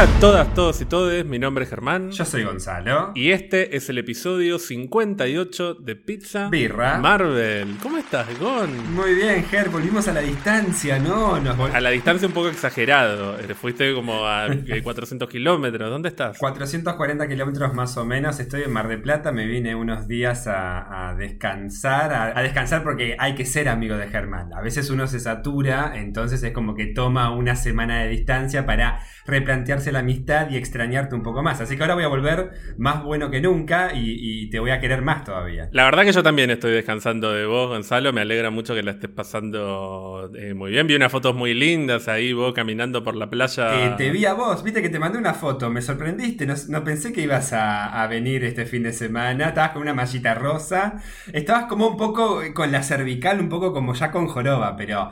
Hola a todas, todos y todes, mi nombre es Germán. Yo soy Gonzalo. Y este es el episodio 58 de Pizza Birra. Marvel. ¿Cómo estás, Gon? Muy bien, Ger, volvimos a la distancia, ¿no? Nos vol- A la distancia un poco exagerado. Eh, Fuiste como a eh, 400 kilómetros. ¿Dónde estás? 440 kilómetros más o menos, estoy en Mar de Plata, me vine unos días a, a descansar, a, a descansar porque hay que ser amigo de Germán. A veces uno se satura, entonces es como que toma una semana de distancia para replantearse la amistad y extrañarte un poco más. Así que ahora voy a volver más bueno que nunca y, y te voy a querer más todavía. La verdad que yo también estoy descansando de vos, Gonzalo. Me alegra mucho que la estés pasando eh, muy bien. Vi unas fotos muy lindas ahí, vos caminando por la playa. Eh, te vi a vos, viste que te mandé una foto, me sorprendiste, no, no pensé que ibas a, a venir este fin de semana, estabas con una mallita rosa, estabas como un poco con la cervical, un poco como ya con joroba, pero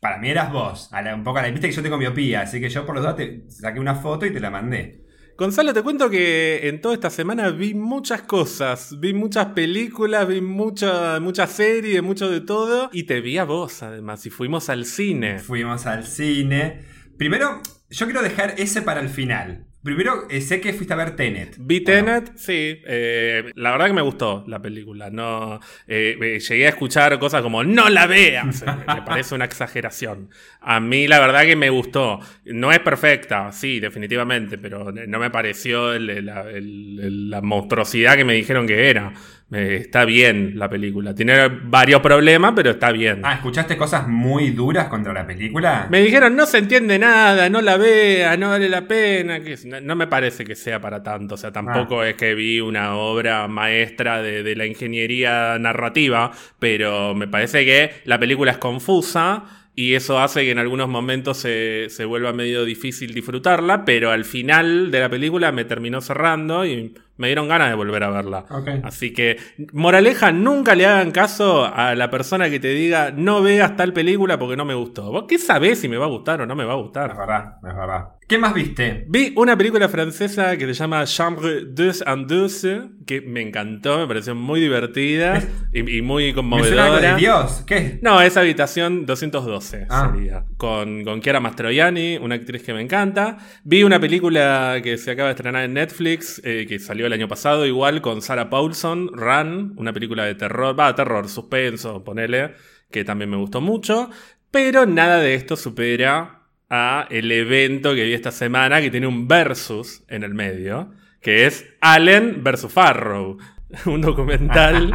para mí eras vos, a la- un poco a la, viste que yo tengo miopía, así que yo por los dos te saqué una foto y te la mandé. Gonzalo, te cuento que en toda esta semana vi muchas cosas, vi muchas películas, vi mucha, mucha serie, mucho de todo, y te vi a vos además, y fuimos al cine. Fuimos al cine. Primero, yo quiero dejar ese para el final. Primero, eh, sé que fuiste a ver Tenet. Vi Tenet, sí, eh, la verdad que me gustó la película, no, eh, eh, llegué a escuchar cosas como no la veas, me parece una exageración. A mí la verdad que me gustó, no es perfecta, sí, definitivamente, pero no me pareció el- el- el- la monstruosidad que me dijeron que era. Eh, está bien la película, tiene varios problemas, pero está bien. Ah, ¿escuchaste cosas muy duras contra la película? Me dijeron, no se entiende nada, no la vea, no vale la pena. que no, no me parece que sea para tanto. O sea, tampoco es que vi una obra maestra de, de la ingeniería narrativa, pero me parece que la película es confusa. Y eso hace que en algunos momentos se, se vuelva medio difícil disfrutarla, pero al final de la película me terminó cerrando y me dieron ganas de volver a verla. Así que, moraleja, nunca le hagan caso a la persona que te diga no veas tal película porque no me gustó. ¿Vos qué sabés si me va a gustar o no me va a Es gustar? verdad, es verdad. ¿Qué más viste? Vi una película francesa que se llama Chambre 2 en 2, que me encantó, me pareció muy divertida y, y muy Me suena algo de conmovedora. Dios. ¿Qué? No, es Habitación 212 Ah. sería. Con, con Chiara Mastroianni, una actriz que me encanta. Vi una película que se acaba de estrenar en Netflix, eh, que salió el año pasado, igual con Sarah Paulson, Run, una película de terror, va, terror, suspenso, ponele, que también me gustó mucho. Pero nada de esto supera a el evento que vi esta semana, que tiene un versus en el medio, que es Allen versus Farrow. Un documental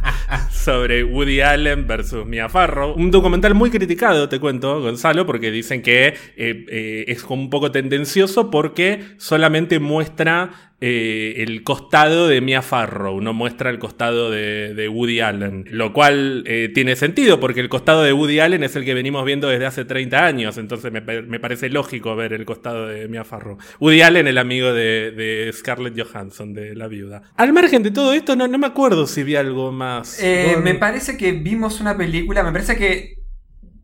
sobre Woody Allen versus Mia Farrow. Un documental muy criticado, te cuento, Gonzalo, porque dicen que eh, eh, es un poco tendencioso porque solamente muestra eh, el costado de Mia Farrow, no muestra el costado de, de Woody Allen. Lo cual eh, tiene sentido, porque el costado de Woody Allen es el que venimos viendo desde hace 30 años, entonces me, pa- me parece lógico ver el costado de Mia Farrow. Woody Allen, el amigo de, de Scarlett Johansson, de La Viuda. Al margen de todo esto, no, no me acuerdo si vi algo más. Eh, me parece que vimos una película, me parece que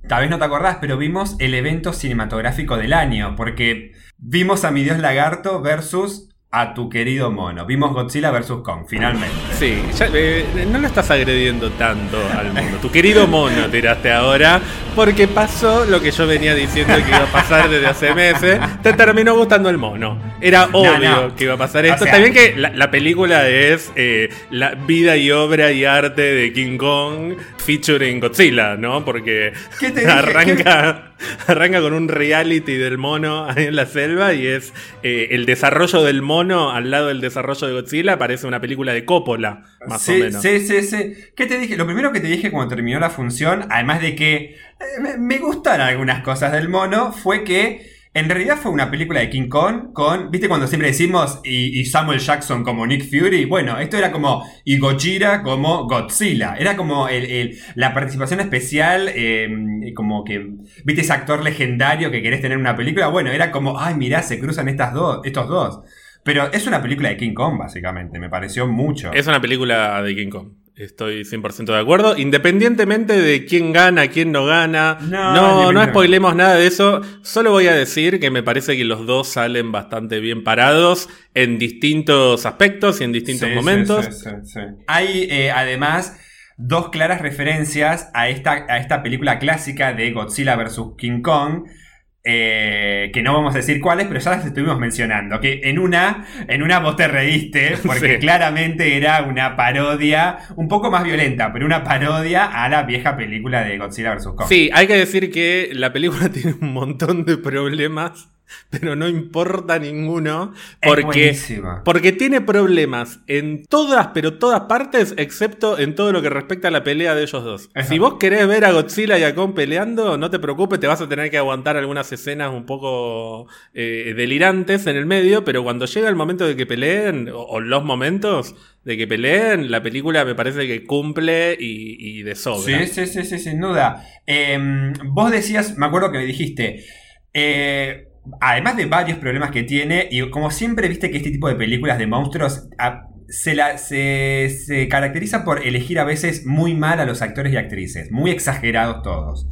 tal vez no te acordás, pero vimos el evento cinematográfico del año, porque vimos a mi Dios Lagarto versus a tu querido mono. Vimos Godzilla versus Kong, finalmente. Sí, ya, eh, no lo estás agrediendo tanto al mono. Tu querido mono tiraste ahora, porque pasó lo que yo venía diciendo que iba a pasar desde hace meses. Te terminó gustando el mono. Era obvio no. que iba a pasar O esto. sea- Está bien que la, la película es eh, la vida y obra y arte de King Kong featuring Godzilla, ¿no? Porque ¿Qué te dije? arranca, arranca con un reality del mono ahí en la selva y es eh, el desarrollo del mono al lado del desarrollo de Godzilla. Parece una película de Coppola, más sí, o menos. Sí, sí, sí. ¿Qué te dije? Lo primero que te dije cuando terminó la función, además de que eh, me, me gustaron algunas cosas del mono, fue que en realidad fue una película de King Kong con, ¿viste cuando siempre decimos y, Samuel Jackson como Nick Fury? Bueno, esto era como y Gojira como Godzilla. Era como el, la participación especial, eh, como que, ¿viste ese actor legendario que querés tener en una película? Bueno, era como, ay, mirá, se cruzan estas dos, estos dos. Pero es una película de King Kong, básicamente. Me pareció mucho. Es una película de King Kong. Estoy 100% de acuerdo. Independientemente de quién gana, quién no gana. No, No, no, spoilemos nada de eso. Solo voy a decir que me parece que los dos salen bastante bien parados en distintos aspectos y en distintos Sí, momentos. sí, sí, sí, sí. Hay eh, además dos claras referencias a esta, a esta película clásica de Godzilla vs. King Kong. Eh, que no vamos a decir cuáles, pero ya las estuvimos mencionando. Que en una, en una vos te reíste, porque Sí. claramente era una parodia, un poco más violenta, pero una parodia a la vieja película de Godzilla vs. Kong. Sí, hay que decir que la película tiene un montón de problemas, pero no importa ninguno, porque, porque tiene problemas en todas, pero todas partes, excepto en todo lo que respecta a la pelea de ellos dos. Si vos querés ver a Godzilla y a Kong peleando, no te preocupes, te vas a tener que aguantar algunas escenas un poco eh, delirantes en el medio, pero cuando llega el momento de que peleen, o, o los momentos de que peleen, la película me parece que cumple y, y de sobra. Sí, sí, sí, sí, sin duda. Eh, vos decías, me acuerdo que me dijiste, eh, además de varios problemas que tiene, y como siempre viste que este tipo de películas de monstruos ah, se, la- se, se caracteriza por elegir a veces muy mal a los actores y actrices, muy exagerados todos.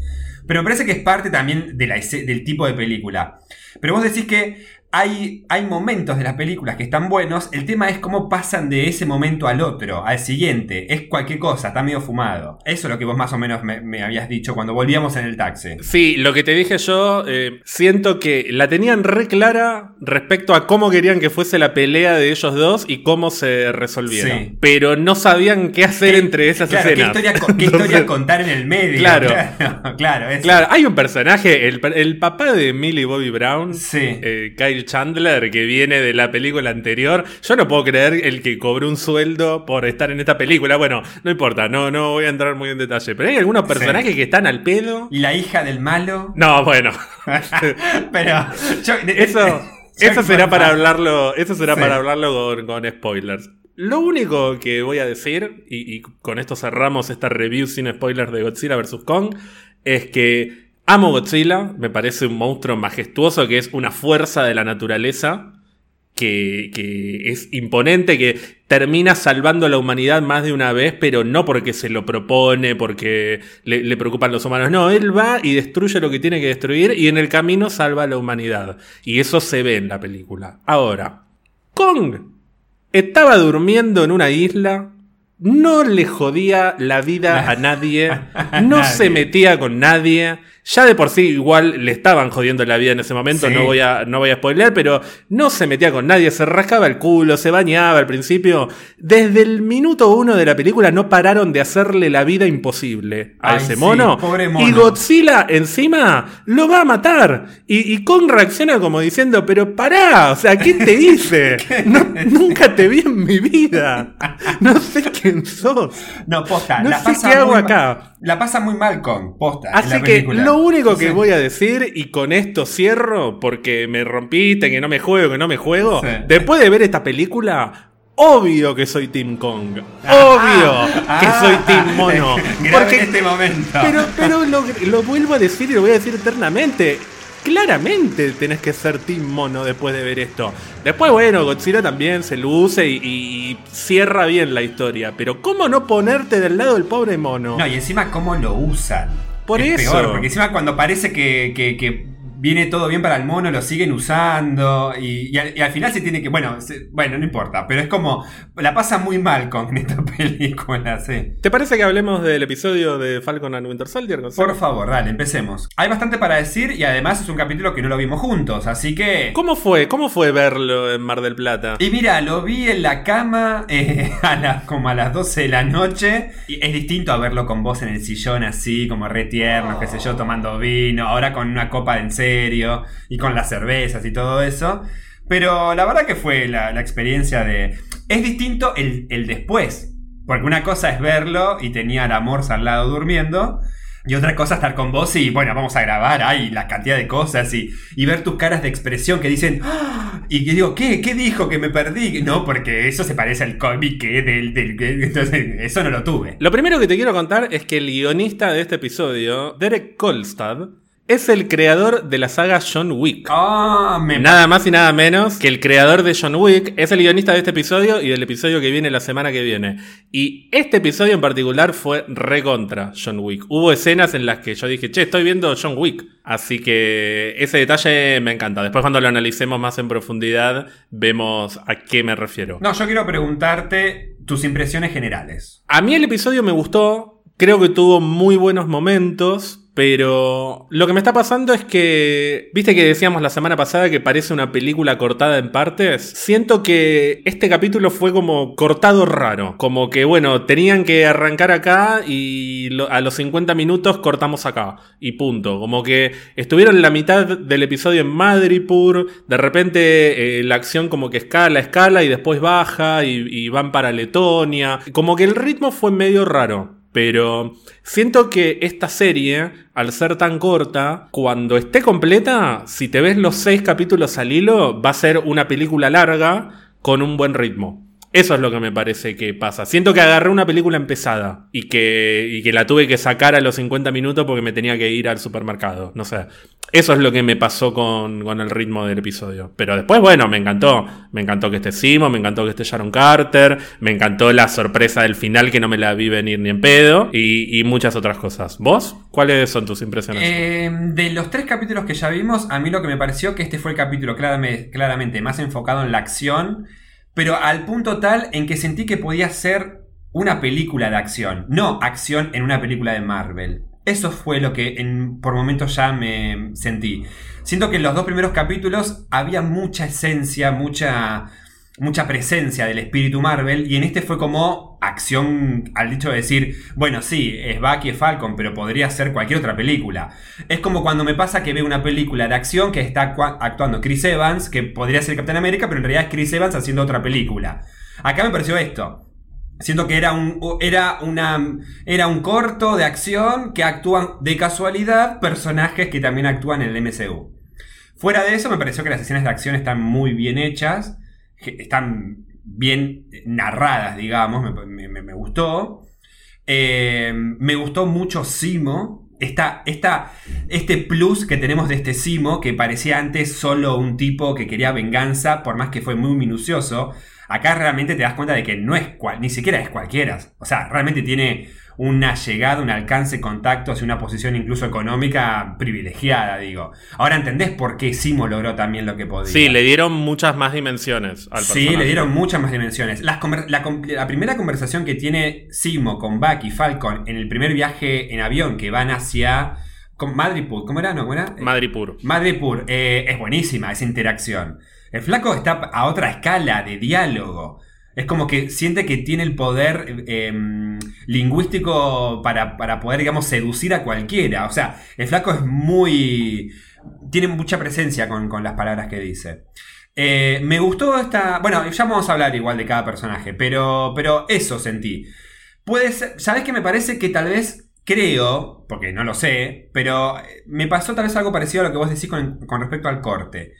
Pero me parece que es parte también del tipo de película. Pero vos decís que hay, hay momentos de las películas que están buenos, el tema es cómo pasan de ese momento al otro, al siguiente. Es cualquier cosa, está medio fumado. Eso es lo que vos más o menos me, me habías dicho cuando volvíamos en el taxi. Sí, lo que te dije yo, eh, siento que la tenían re clara respecto a cómo querían que fuese la pelea de ellos dos y cómo se resolvieron. Sí. Pero no sabían qué hacer entre esas claro, ¿qué escenas. historia, co- qué Entonces, historia contar en el medio? Claro. claro, claro, hay un personaje, el, el papá de Millie Bobby Brown, Sí. eh, Kyle Chandler, que viene de la película anterior. Yo no puedo creer el que cobró un sueldo por estar en esta película. Bueno, no importa, no, no voy a entrar muy en detalle. Pero hay algunos personajes que están al pedo. Y la hija del malo. No, bueno. Pero yo- Eso, eso será para hablarlo. Eso será Sí. para hablarlo con, con spoilers. Lo único que voy a decir, y, y con esto cerramos esta review sin spoilers de Godzilla vs. Kong, es que amo Godzilla, me parece un monstruo majestuoso que es una fuerza de la naturaleza. Que, que es imponente, que termina salvando a la humanidad más de una vez, pero no porque se lo propone, porque le, le preocupan los humanos. No, él va y destruye lo que tiene que destruir y en el camino salva a la humanidad. Y eso se ve en la película. Ahora, Kong estaba durmiendo en una isla, no le jodía la vida a nadie, no Nadie. se metía con nadie. Ya de por sí igual le estaban jodiendo la vida en ese momento, Sí. no, voy a, no voy a spoilear, pero no se metía con nadie, se rascaba el culo, se bañaba al principio. Desde el minuto uno de la película no pararon de hacerle la vida imposible a Ay, ese sí, mono. pobre mono. Y Godzilla encima lo va a matar. Y, y Kong reacciona como diciendo, pero pará, o sea, ¿qué te hice? No- nunca te vi en mi vida. No sé quién sos. No, posta. No la sé pasa qué hago acá. La pasa muy mal con posta. en Así la que película. Lo único que Sí. voy a decir, y con esto cierro, porque me rompiste, que no me juego, que no me juego, Sí. después de ver esta película, obvio que soy Team Kong. Obvio que Ah, soy Team Mono. grave Porque en este momento. Pero, pero lo, lo vuelvo a decir y lo voy a decir eternamente. Claramente tenés que ser Team Mono después de ver esto. Después, bueno, Godzilla también se luce y, y cierra bien la historia. Pero ¿cómo no ponerte del lado del pobre mono? No, y encima cómo lo usan. Por es eso. Peor, porque encima cuando parece que, que- que viene todo bien para el mono, lo siguen usando. Y, y al, y al final se tiene que. Bueno, se- bueno, no importa. Pero es como. La pasa muy mal con esta película, sí. ¿Te parece que hablemos del episodio de Falcon and Winter Soldier? Gonzalo? Por favor, dale, empecemos. Hay bastante para decir y además es un capítulo que no lo vimos juntos, así que. ¿Cómo fue? ¿Cómo fue verlo en Mar del Plata? Y mira, lo vi en la cama eh, a las, como a las 12 de la noche. Y es distinto a verlo con vos en el sillón así, como re tierno, qué sé yo, tomando vino. Ahora con una copa de en y con las cervezas y todo eso. Pero la verdad que fue la, experiencia de... Es distinto el, el después. Porque una cosa es verlo y tenía al amor al lado durmiendo. Y otra cosa estar con vos y bueno, vamos a grabar, ay, la cantidad de cosas y, y ver tus caras de expresión que dicen, "Ah", y que digo, ¿qué? ¿Qué dijo que me perdí? No, porque eso se parece al cómic del, del, que- entonces eso no lo tuve. Lo primero que te quiero contar es que el guionista de este episodio, Derek Kolstad, es el creador de la saga John Wick. Ah, me Nada más y nada menos que el creador de John Wick es el guionista de este episodio y del episodio que viene la semana que viene. Y este episodio en particular fue recontra John Wick. Hubo escenas en las que yo dije, che, estoy viendo John Wick. Así que ese detalle me encanta. Después cuando lo analicemos más en profundidad, vemos a qué me refiero. No, yo quiero preguntarte tus impresiones generales. A mí el episodio me gustó. Creo que tuvo muy buenos momentos. Pero lo que me está pasando es que, viste que decíamos la semana pasada que parece una película cortada en partes, siento que este capítulo fue como cortado raro, como que bueno, tenían que arrancar acá y a los 50 minutos cortamos acá. Y punto, como que estuvieron la mitad del episodio en Madripur, de repente eh, la acción como que escala, escala y después baja y van para Letonia, como que el ritmo fue medio raro. Pero siento que esta serie, al ser tan corta, cuando esté completa, si te ves los seis capítulos al hilo, va a ser una película larga con un buen ritmo. Eso es lo que me parece que pasa. Siento que agarré una película empezada y que, y que la tuve que sacar a los 50 minutos porque me tenía que ir al supermercado. No sé. Eso es lo que me pasó con, el ritmo del episodio. Pero después, bueno, me encantó. Me encantó que esté Simo, me encantó que esté Sharon Carter, me encantó la sorpresa del final que no me la vi venir ni en pedo y, muchas otras cosas. ¿Vos? ¿Cuáles son tus impresiones? Eh, de los tres capítulos que ya vimos, a mí lo que me pareció que este fue el capítulo claramente más enfocado en la acción pero al punto tal en que sentí que podía ser una película de acción, no acción en una película de Marvel. Eso fue lo que en, por momentos ya me sentí. Siento que en los dos primeros capítulos había mucha esencia, mucha mucha presencia del espíritu Marvel y en este fue como acción al dicho de decir, bueno, sí, es Bucky, es Falcon, pero podría ser cualquier otra película. Es como cuando me pasa que veo una película de acción que está actuando Chris Evans, que podría ser Captain América, pero en realidad es Chris Evans haciendo otra película. Acá me pareció esto. Siento que era un, era, una, era un corto de acción que actúan de casualidad personajes que también actúan en el MCU. Fuera de eso, me pareció que las escenas de acción están muy bien hechas están bien narradas, digamos, me, gustó. Eh, me gustó mucho Simo. Esta, este plus que tenemos de este Simo, que parecía antes solo un tipo que quería venganza, por más que fue muy minucioso, acá realmente te das cuenta de que no es cual, ni siquiera es cualquiera. O sea, realmente tiene una llegada, un alcance, contactos y una posición incluso económica privilegiada, digo. Ahora entendés por qué Simo logró también lo que podía. Sí, le dieron muchas más dimensiones al personaje. Sí, le dieron muchas más dimensiones. la, primera conversación que tiene Simo con Bucky y Falcon en el primer viaje en avión que van hacia... Madripur, ¿cómo era? ¿No? ¿Cómo era? Madripur. Madripur, eh, es buenísima esa interacción. El flaco está a otra escala de diálogo. Es como que siente que tiene el poder em, lingüístico para, poder, digamos, seducir a cualquiera. O sea, el flaco es muy... tiene mucha presencia con, las palabras que dice. Eh, me gustó esta... Bueno, ya vamos a hablar igual de cada personaje, pero, pero eso sentí. Puede ser... ¿Sabes qué me parece? Que tal vez creo, porque no lo sé, pero me pasó tal vez algo parecido a lo que vos decís con, con respecto al corte.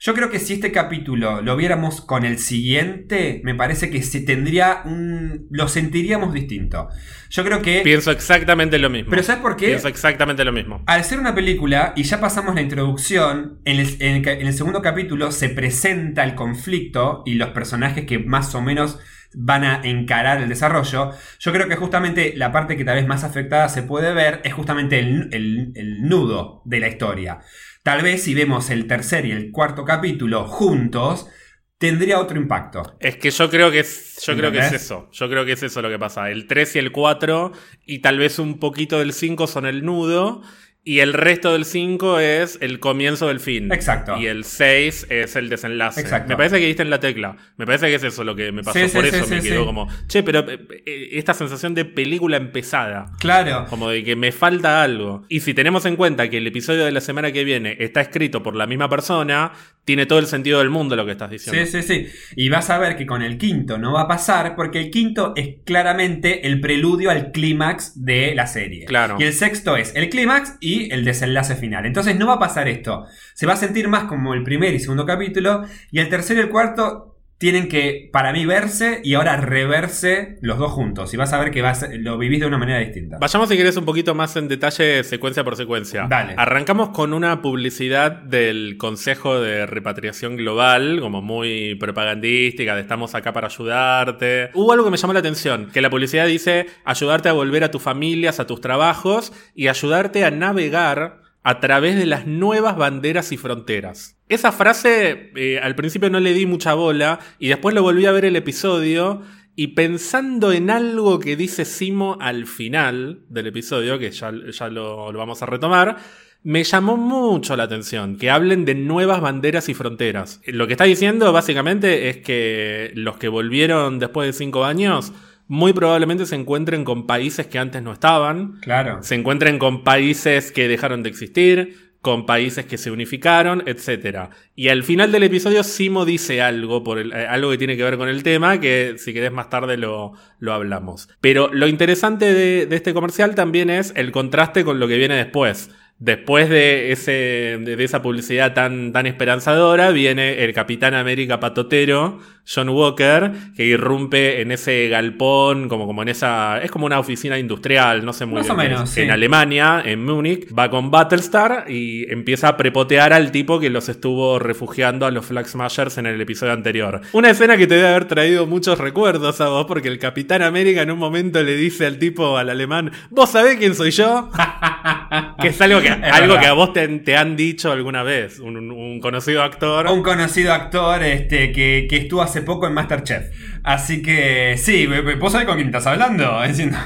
Yo creo que si este capítulo lo viéramos con el siguiente, me parece que se tendría un... lo sentiríamos distinto. Yo creo que... Pienso exactamente lo mismo. Pero ¿sabes por qué? Pienso exactamente lo mismo. Al ser una película, y ya pasamos la introducción, en el, en el segundo capítulo se presenta el conflicto y los personajes que más o menos van a encarar el desarrollo, yo creo que justamente la parte que tal vez más afectada se puede ver es justamente el, el nudo de la historia. Tal vez si vemos el tercer y el cuarto capítulo juntos, tendría otro impacto. Es que yo creo que es, yo creo que es eso. Yo creo que es eso lo que pasa. El 3 y el 4 y tal vez un poquito del 5 son el nudo y el resto del 5 es el comienzo del fin. Exacto. Y el 6 es el desenlace. Exacto. Me parece que diste en la tecla. Me parece que es eso lo que me pasó. Por eso me quedó como, che, pero eh, eh, esta sensación de película empezada. Claro. Como de que me falta algo. Y si tenemos en cuenta que el episodio de la semana que viene está escrito por la misma persona, tiene todo el sentido del mundo lo que estás diciendo. Sí, sí, sí. Y vas a ver que con el quinto no va a pasar porque el quinto es claramente el preludio al clímax de la serie. Claro. Y el sexto es el clímax y el desenlace final. Entonces no va a pasar esto. Se va a sentir más como el primer y segundo capítulo y el tercero y el cuarto tienen que, para mí, verse y ahora reverse los dos juntos. Y vas a ver que vas, lo vivís de una manera distinta. Vayamos, si querés, un poquito más en detalle, secuencia por secuencia. Dale. Arrancamos con una publicidad del Consejo de Repatriación Global, como muy propagandística, de estamos acá para ayudarte. Hubo algo que me llamó la atención, que la publicidad dice ayudarte a volver a tus familias, a tus trabajos y ayudarte a navegar a través de las nuevas banderas y fronteras. Esa frase eh, al principio no le di mucha bola y después lo volví a ver el episodio Y pensando en algo que dice Simo al final del episodio, que ya, ya lo, lo vamos a retomar, me llamó mucho la atención que hablen de nuevas banderas y fronteras. Lo que está diciendo básicamente es que los que volvieron después de cinco años muy probablemente se encuentren con países que antes no estaban. Claro. Se encuentren con países que dejaron de existir, con países que se unificaron, etc. Y al final del episodio Simo dice algo, por el- eh, algo que tiene que ver con el tema, que si querés más tarde lo, lo hablamos. Pero lo interesante de, de este comercial también es el contraste con lo que viene después. Después de, ese, de, esa publicidad tan, tan esperanzadora, viene el Capitán América patotero, John Walker, que irrumpe en ese galpón, como, como en esa. Es como una oficina industrial, no sé muy Más bien o menos, sí. En Alemania, en Múnich, va con Battlestar y empieza a prepotear al tipo que los estuvo refugiando a los Flag Smashers en el episodio anterior. Una escena que te debe haber traído muchos recuerdos a vos, porque el Capitán América en un momento le dice al tipo, al alemán, ¿vos sabés quién soy yo? que es algo que, algo que a vos te, te han dicho alguna vez, un, conocido actor. Un conocido actor este, que, que estuvo hace poco en Masterchef. Así que sí, vos sabés con quién estás hablando. Diciendo,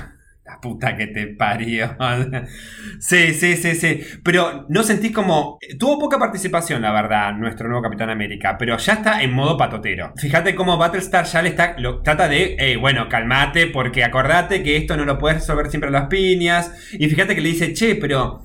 la puta que te parió. Sí, sí, sí, sí. Pero no sentís como... Tuvo poca participación, la verdad, nuestro nuevo Capitán América, pero ya está en modo patotero. Fíjate cómo Battlestar ya le está... Lo, trata de, "Ey, bueno, calmate, porque acordate que esto no lo puedes resolver siempre a las piñas. Y fíjate que le dice, che, pero...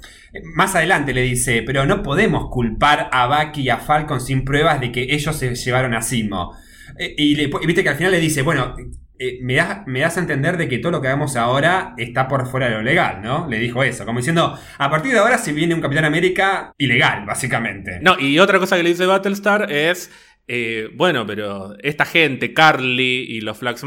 Más adelante le dice, pero no podemos culpar a Bucky y a Falcon sin pruebas de que ellos se llevaron a Simo. Eh, y, le- viste que al final le dice, bueno, eh, me, das, me das a entender de que todo lo que hagamos ahora está por fuera de lo legal, ¿no? Le dijo eso, como diciendo, a partir de ahora se viene un Capitán América ilegal, básicamente. No, y otra cosa que le dice Battlestar es. eh, bueno, pero esta gente, Carly y los Flag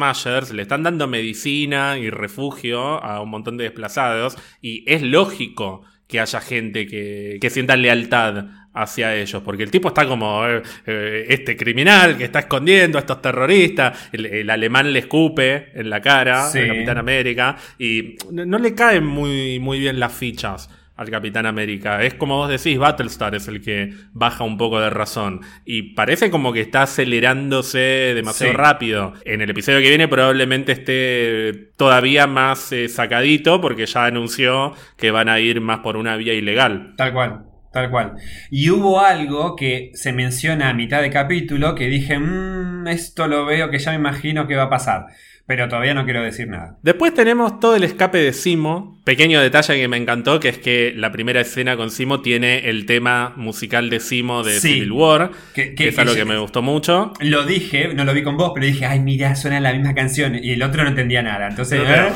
le están dando medicina y refugio a un montón de desplazados. Y es lógico que haya gente que, que sienta lealtad hacia ellos. Porque el tipo está como eh, eh, este criminal que está escondiendo a estos terroristas. El, el alemán le escupe en la cara Sí. Capitán América. Y no, no le caen muy, muy bien las fichas al Capitán América. Es como vos decís, Battlestar es el que baja un poco de razón. Y parece como que está acelerándose demasiado Sí. rápido. En el episodio que viene probablemente esté todavía más eh, sacadito porque ya anunció que van a ir más por una vía ilegal. Tal cual, tal cual. Y hubo algo que se menciona a mitad de capítulo que dije, mmm, esto lo veo que ya me imagino que va a pasar. Pero todavía no quiero decir nada. Después tenemos todo el escape de Simo. Pequeño detalle que me encantó, que es que la primera escena con Simo tiene el tema musical de Simo de Sí. Civil War, Que- que, que- es algo que- que me gustó mucho. Lo dije, no lo vi con vos, pero dije, ay, mira, suena la misma canción. Y el otro no entendía nada. Entonces, No, eh,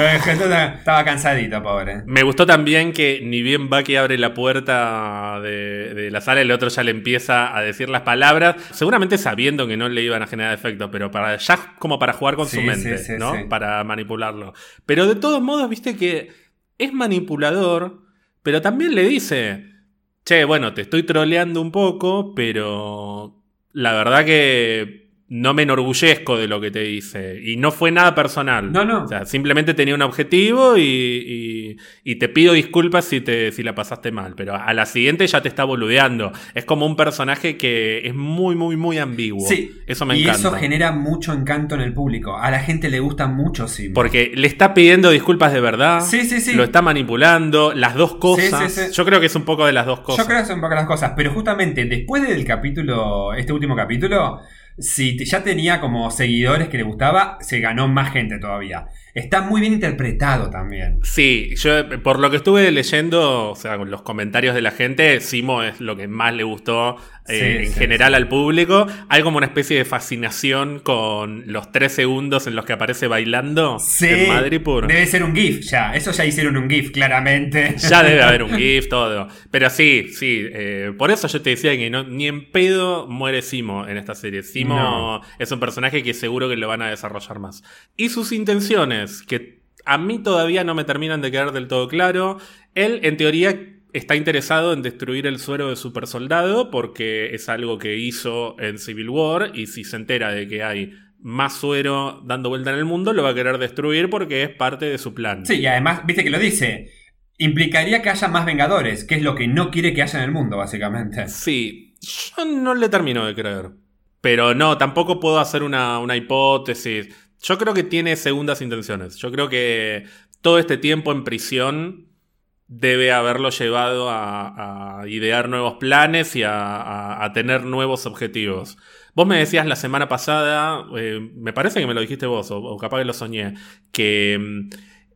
eh, eh, estaba cansadito, pobre. Me gustó también que ni bien Bucky abre la puerta de, de la sala, el otro ya le empieza a decir las palabras, seguramente sabiendo que no le iban a generar efecto, pero para ya como para jugar con Sí, su mente, sí, sí, ¿no? Para manipularlo. Pero de todos modos, viste que es manipulador, pero también le dice, che, bueno, te estoy troleando un poco, pero la verdad que no me enorgullezco de lo que te dice. Y no fue nada personal. No, no. O sea, simplemente tenía un objetivo y, y- y te pido disculpas si, te, si la pasaste mal. Pero a la siguiente ya te está boludeando. Es como un personaje que es muy, muy, muy ambiguo. Sí, Eso me y encanta. eso genera mucho encanto en el público. A la gente le gusta mucho Simo. Porque le está pidiendo disculpas de verdad. Sí, sí, sí. Lo está manipulando. Las dos cosas. Sí, sí, sí. Yo creo que es un poco de las dos cosas. Yo creo que son un poco las cosas, pero justamente después del capítulo, este último capítulo, si ya tenía como seguidores que le gustaba, se ganó más gente todavía. Está muy bien interpretado también. Sí, yo por lo que estuve leyendo, o sea, con los comentarios de la gente, Simo es lo que más le gustó eh, Sí, en sí, general al público. Hay como una especie de fascinación con los tres segundos en los que aparece bailando en Madripoor. debe ser un GIF ya. Eso ya hicieron un GIF, claramente. Ya debe haber un GIF, todo. Pero sí, sí. eh, por eso yo te decía que no, ni en pedo muere Simo en esta serie. Simo No. es un personaje que seguro que lo van a desarrollar más. Y sus intenciones, que a mí todavía no me terminan de quedar del todo claro. Él, en teoría, está interesado en destruir el suero de super soldado porque es algo que hizo en Civil War y si se entera de que hay más suero dando vuelta en el mundo, lo va a querer destruir porque es parte de su plan. Sí, y además, viste que lo dice. Implicaría que haya más Vengadores, que es lo que no quiere que haya en el mundo, básicamente. Sí, yo no le termino de creer. Pero no, tampoco puedo hacer una, una hipótesis. Yo creo que tiene segundas intenciones. Yo creo que todo este tiempo en prisión debe haberlo llevado a, idear nuevos planes y a, tener nuevos objetivos. Vos me decías la semana pasada, eh, me parece que me lo dijiste vos, o, capaz que lo soñé, que mm,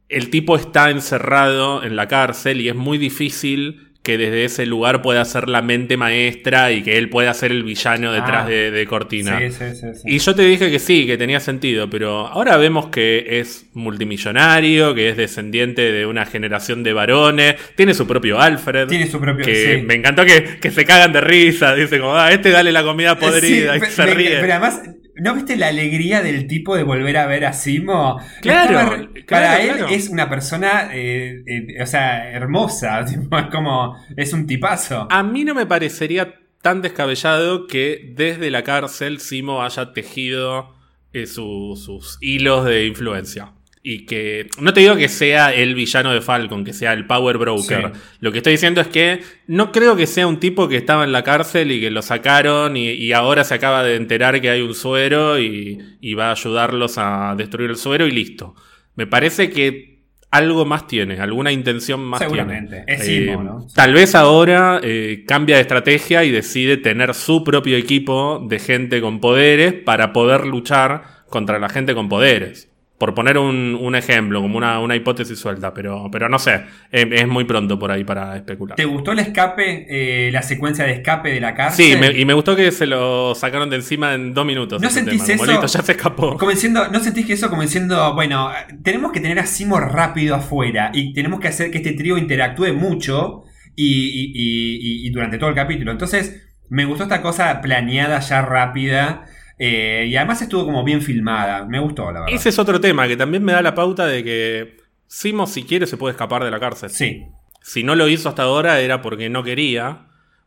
el tipo está encerrado en la cárcel y es muy difícil que desde ese lugar pueda ser la mente maestra y que él pueda ser el villano detrás ah. de, Cortina. Sí, sí, sí, y yo te dije que sí, que tenía sentido, pero ahora vemos que es multimillonario, que es descendiente de una generación de varones, tiene su propio Alfred. Tiene su propio que Me encantó que, se cagan de risa, dicen como, ah, este dale la comida podrida, y se ríe. Pero además ¿No viste la alegría del tipo de volver a ver a Simo? Claro. para él es una persona, eh, eh, o sea, hermosa. es como, es un tipazo. A mí no me parecería tan descabellado que desde la cárcel Simo haya tejido eh, sus hilos de influencia y que no te digo que sea el villano de Falcon, que sea el Power Broker. Lo que estoy diciendo es que no creo que sea un tipo que estaba en la cárcel y que lo sacaron y, ahora se acaba de enterar que hay un suero y, va a ayudarlos a destruir el suero y listo. Me parece que algo más tiene, alguna intención más Seguramente. tiene. Es eh, ¿no? Tal vez ahora eh, cambia de estrategia y decide tener su propio equipo de gente con poderes para poder luchar contra la gente con poderes. Por poner un, ejemplo, como una, hipótesis suelta, pero, pero no sé, es, muy pronto por ahí para especular. ¿Te gustó el escape, eh, la secuencia de escape de la cárcel? Sí, y me gustó que se lo sacaron de encima en dos minutos. ¿No sentís eso? ya se escapó. Como diciendo, ¿No sentís que eso como diciendo, bueno, tenemos que tener a Simo rápido afuera y tenemos que hacer que este trío interactúe mucho y durante todo el capítulo? Entonces, me gustó esta cosa planeada ya rápida eh, y además estuvo como bien filmada. Me gustó, la verdad. Ese es otro tema que también me da la pauta de que Simo, si quiere, se puede escapar de la cárcel. Sí. Si no lo hizo hasta ahora era porque no quería.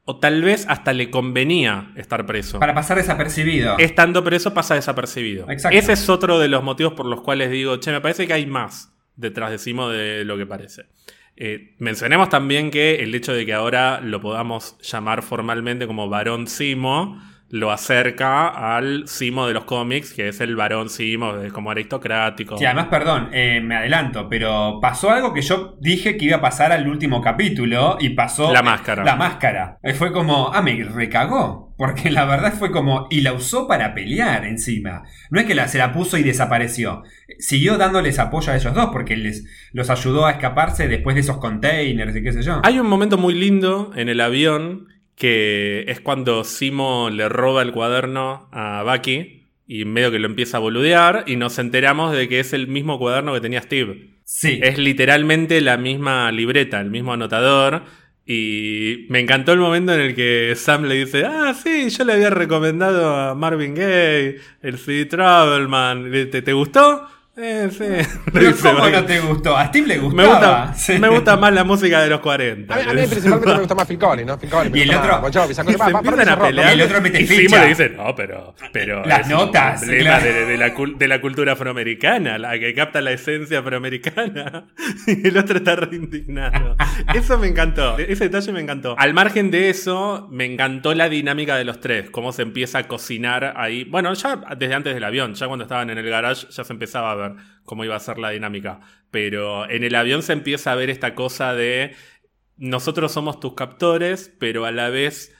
O tal vez hasta le convenía estar preso. Para pasar desapercibido. Estando preso pasa desapercibido. Exacto. Ese es otro de los motivos por los cuales digo, che, me parece que hay más detrás de Simo de lo que parece. Eh, mencionemos también que el hecho de que ahora lo podamos llamar formalmente como varón Simo lo acerca al Simo de los cómics, que es el varón Simo, como aristocrático. Sí, además, perdón, eh, me adelanto, pero pasó algo que yo dije que iba a pasar al último capítulo y pasó. La máscara. La máscara. Fue como, ah, me recagó. Porque la verdad fue como. Y la usó para pelear encima. No es que la, se la puso y desapareció. Siguió dándoles apoyo a ellos dos porque les, los ayudó a escaparse después de esos containers y qué sé yo. Hay un momento muy lindo en el avión que es cuando Simo le roba el cuaderno a Bucky y medio que lo empieza a boludear y nos enteramos de que es el mismo cuaderno que tenía Steve. Sí. Es literalmente la misma libreta, el mismo anotador. Y me encantó el momento en el que Sam le dice, ah, sí, yo le había recomendado a Marvin Gaye, el CD Travelman. ¿Te, ¿Te gustó? Eh, sí. ¿Cómo no te gustó? A Steve le gustaba. Me gusta, más la música de los 40. A mí, principalmente me gusta más Phil Collins, ¿no? Phil Collins. Y el otro. empiezan a pelear. Y el otro mete y ficha. le dice, no, pero. pero Las notas. de, la, de la cultura afroamericana, la que capta la esencia afroamericana. y el otro está re indignado. Eso me encantó. Ese detalle me encantó. Al margen de eso, me encantó la dinámica de los tres. Cómo se empieza a cocinar ahí. Bueno, ya desde antes del avión, ya cuando estaban en el garage, ya se empezaba a ver cómo iba a ser la dinámica. Pero en el avión se empieza a ver esta cosa de nosotros somos tus captores, pero a la vez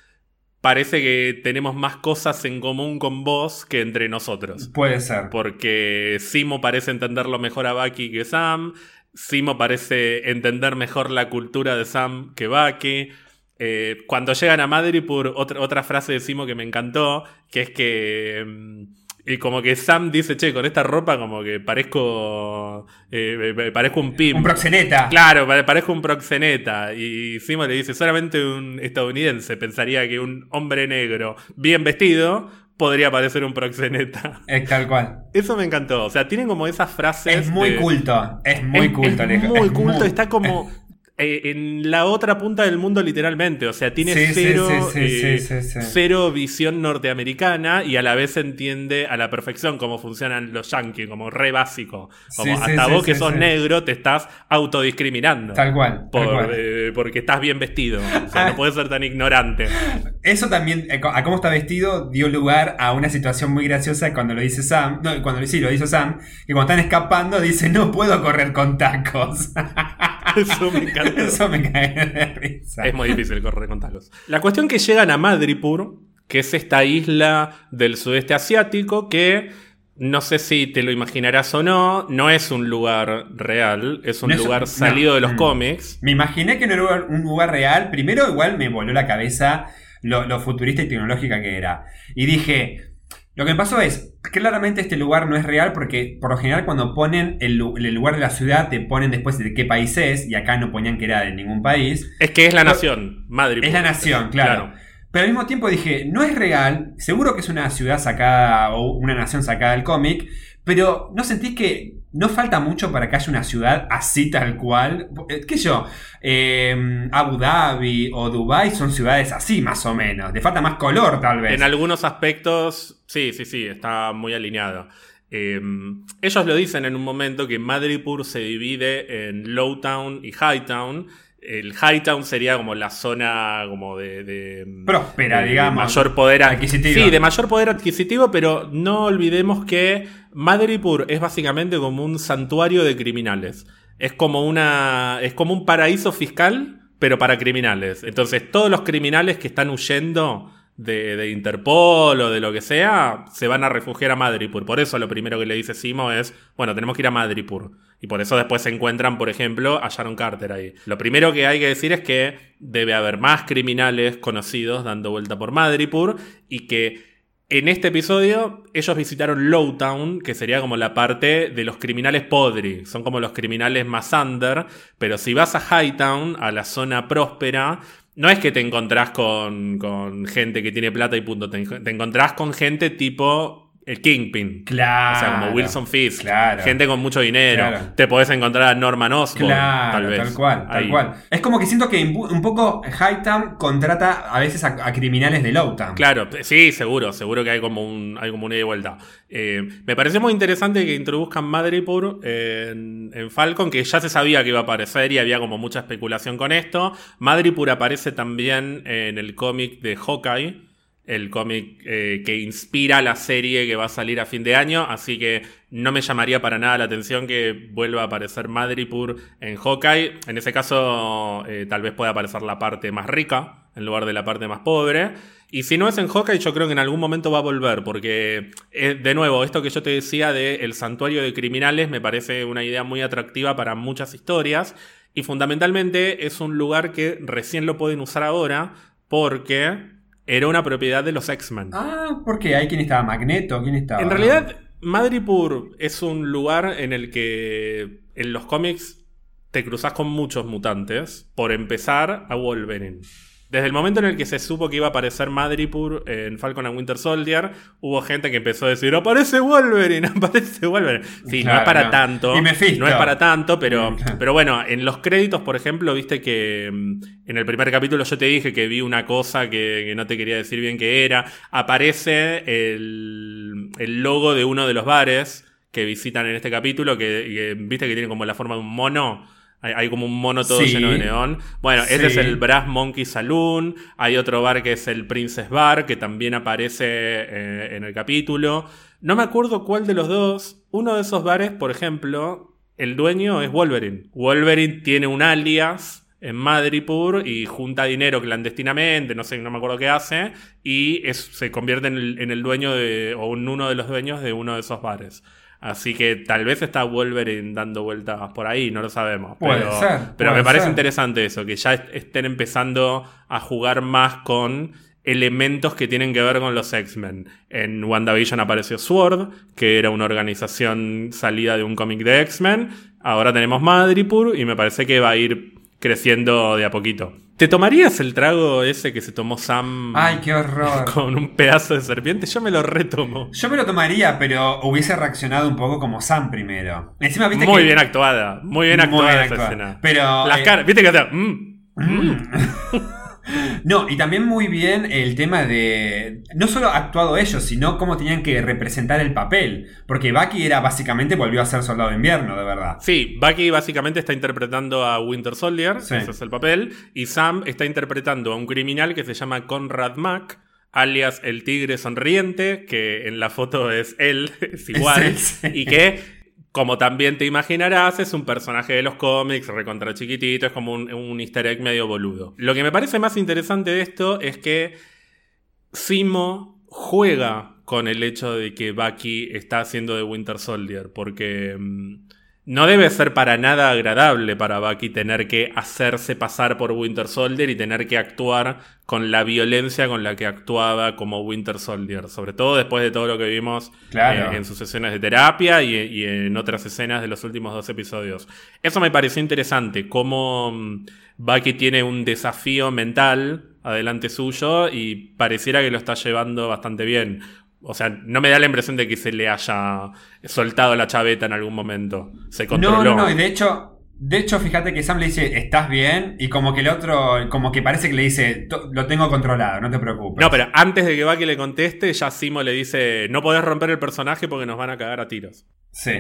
parece que tenemos más cosas en común con vos que entre nosotros. Puede ser. Porque Simo parece entenderlo mejor a Bucky que Sam. Simo parece entender mejor la cultura de Sam que Bucky. Eh, cuando llegan a Madripoor, otra, otra frase de Simo que me encantó, que es que... Y como que Sam dice, che, con esta ropa como que parezco. Eh, parezco un pimp. Un proxeneta. Claro, parezco un proxeneta. Y Simo le dice, solamente un estadounidense pensaría que un hombre negro bien vestido podría parecer un proxeneta. Es tal cual. Eso me encantó. O sea, tienen como esas frases. Es muy culto. Es muy culto, Es, muy culto. Está como eh, en la otra punta del mundo literalmente, o sea, tiene Sí, cero, sí, eh, cero visión norteamericana y a la vez entiende a la perfección cómo funcionan los yankees, como re básico. Como hasta vos que sos negro te estás autodiscriminando. Tal cual, tal Por, cual. eh, porque estás bien vestido. O sea, Ah. no puedes ser tan ignorante. Eso también, eh, a cómo está vestido, dio lugar a una situación muy graciosa cuando lo dice Sam. No, cuando sí, lo dice Sam, que cuando están escapando dice, no puedo correr con tacos. Eso me encanta. Eso me cae de risa. Es muy difícil correr con tacos. La cuestión que llegan a Madripur, que es esta isla del sudeste asiático que no sé si te lo imaginarás o no, no es un lugar real, es un No es- lugar no. salido de los Mm. cómics. Me imaginé que no era un lugar real. Primero, igual me voló la cabeza lo, lo futurista y tecnológica que era. Y dije, lo que me pasó es, claramente este lugar no es real porque por lo general cuando ponen el, lu- el lugar de la ciudad te ponen después de qué país es y acá no ponían que era de ningún país. Es que es la Pero- nación, Madripur. Es la nación, claro. Pero al mismo tiempo dije, no es real, seguro que es una ciudad sacada o una nación sacada del cómic, pero ¿no sentís que no falta mucho para que haya una ciudad así tal cual? Eh, ¿Qué yo? Eh, Abu Dhabi o Dubai son ciudades así más o menos. Le falta más color tal vez. En algunos aspectos, sí, sí, sí, está muy alineado. Eh, ellos lo dicen en un momento que Madripur se divide en Lowtown y Hightown. El Hightown sería como la zona como de, de- Próspera, de digamos. mayor poder Adquisitivo. Sí, de mayor poder adquisitivo, pero no olvidemos que Madripur es básicamente como un santuario de criminales. Es como una. es como un paraíso fiscal, pero para criminales. Entonces, todos los criminales que están huyendo de, de Interpol o de lo que sea, se van a refugiar a Madripur. Por eso lo primero que le dice Simo es, bueno, tenemos que ir a Madripur. Y por eso después se encuentran, por ejemplo, a Sharon Carter ahí. Lo primero que hay que decir es que debe haber más criminales conocidos dando vuelta por Madripur y que en este episodio, ellos visitaron Lowtown, que sería como la parte de los criminales podri. Son como los criminales más under. Pero si vas a Hightown, a la zona próspera, no es que te encontrás con, con gente que tiene plata y punto. Te, te encontrás con gente tipo el Kingpin. Claro. O sea, como Wilson Fisk. Claro. Gente con mucho dinero. Claro. Te podés encontrar a Norman Osborn. Claro, tal cual, tal Ahí. cual. Es como que siento que un un poco Hightown contrata a veces a, a criminales de Lowtown. Claro, sí, seguro, seguro que hay como un, hay como una ida y vuelta. Eh, me parece muy interesante que introduzcan Madripoor en, en Falcon, que ya se sabía que iba a aparecer y había como mucha especulación con esto. Madripoor aparece también en el cómic de Hawkeye, el cómic eh, que inspira la serie que va a salir a fin de año, así que no me llamaría para nada la atención que vuelva a aparecer Madripoor en Hawkeye. En ese caso, eh, tal vez pueda aparecer la parte más rica en lugar de la parte más pobre. Y si no es en Hawkeye, yo creo que en algún momento va a volver, porque, eh, de nuevo, esto que yo te decía de el santuario de criminales me parece una idea muy atractiva para muchas historias. Y fundamentalmente es un lugar que recién lo pueden usar ahora porque era una propiedad de los X-Men. Ah, ¿por qué? ¿Hay quién estaba? ¿Magneto? ¿Quién estaba? En realidad, Madripoor es un lugar en el que en los cómics te cruzas con muchos mutantes. Por empezar, a Wolverine. Desde el momento en el que se supo que iba a aparecer Madripoor en Falcon and Winter Soldier, hubo gente que empezó a decir, aparece Wolverine, aparece Wolverine. Sí, no es para no. tanto. Y. No es para tanto, pero, Claro. pero bueno, en los créditos, por ejemplo, viste que mm, en el primer capítulo yo te dije que vi una cosa que, que no te quería decir bien qué era. Aparece el, el logo de uno de los bares que visitan en este capítulo, que, que, viste que tiene como la forma de un mono. Hay, hay como un mono todo Sí. lleno de neón. Bueno, ese es el Brass Monkey Saloon. Hay otro bar que es el Princess Bar, que también aparece eh, en el capítulo. No me acuerdo cuál de los dos. Uno de esos bares, por ejemplo, el dueño es Wolverine. Wolverine tiene un alias en Madripoor y junta dinero clandestinamente, no sé, no me acuerdo qué hace, y es- se convierte en el, en el dueño de, o en uno de los dueños de uno de esos bares. Así que tal vez está Wolverine dando vueltas por ahí, no lo sabemos. Puede pero, ser, Pero puede me parece ser. interesante eso, que ya est- estén empezando a jugar más con elementos que tienen que ver con los X-Men. En WandaVision apareció Sword, que era una organización salida de un cómic de X-Men. Ahora tenemos Madripoor y me parece que va a ir creciendo de a poquito. ¿Te tomarías el trago ese que se tomó Sam Ay, qué horror. con un pedazo de serpiente? Yo me lo retomo. Yo me lo tomaría, pero hubiese reaccionado un poco como Sam primero. Encima, viste Muy que- bien actuada, muy bien Muy actuada bien esa actuada. escena. Pero, Las eh, caras, viste que hacía, mm, mm. No, y también muy bien el tema de. No solo actuado ellos, sino cómo tenían que representar el papel. Porque Bucky era básicamente volvió a ser soldado de invierno, de verdad. Sí, Bucky básicamente está interpretando a Winter Soldier, Sí. ese es el papel, y Sam está interpretando a un criminal que se llama Conrad Mack, alias el tigre sonriente, que en la foto es él, es igual, sí. y que, como también te imaginarás, es un personaje de los cómics, recontra chiquitito, es como un, un easter egg medio boludo. Lo que me parece más interesante de esto es que Simo juega con el hecho de que Bucky está haciendo de Winter Soldier, porque mm, no debe ser para nada agradable para Bucky tener que hacerse pasar por Winter Soldier y tener que actuar con la violencia con la que actuaba como Winter Soldier, sobre todo después de todo lo que vimos Claro. eh, en sus sesiones de terapia y, y en otras escenas de los últimos dos episodios. Eso me pareció interesante, cómo mm, Bucky tiene un desafío mental adelante suyo y pareciera que lo está llevando bastante bien. O sea, no me da la impresión de que se le haya soltado la chaveta en algún momento. Se controló. No, no, no, y de hecho, de hecho, fíjate que Sam le dice, ¿estás bien? Y como que el otro, como que parece que le dice, "To- lo tengo controlado, no te preocupes. No, pero antes de que Bucky le conteste, ya Simo le dice, no podés romper el personaje porque nos van a cagar a tiros. Sí.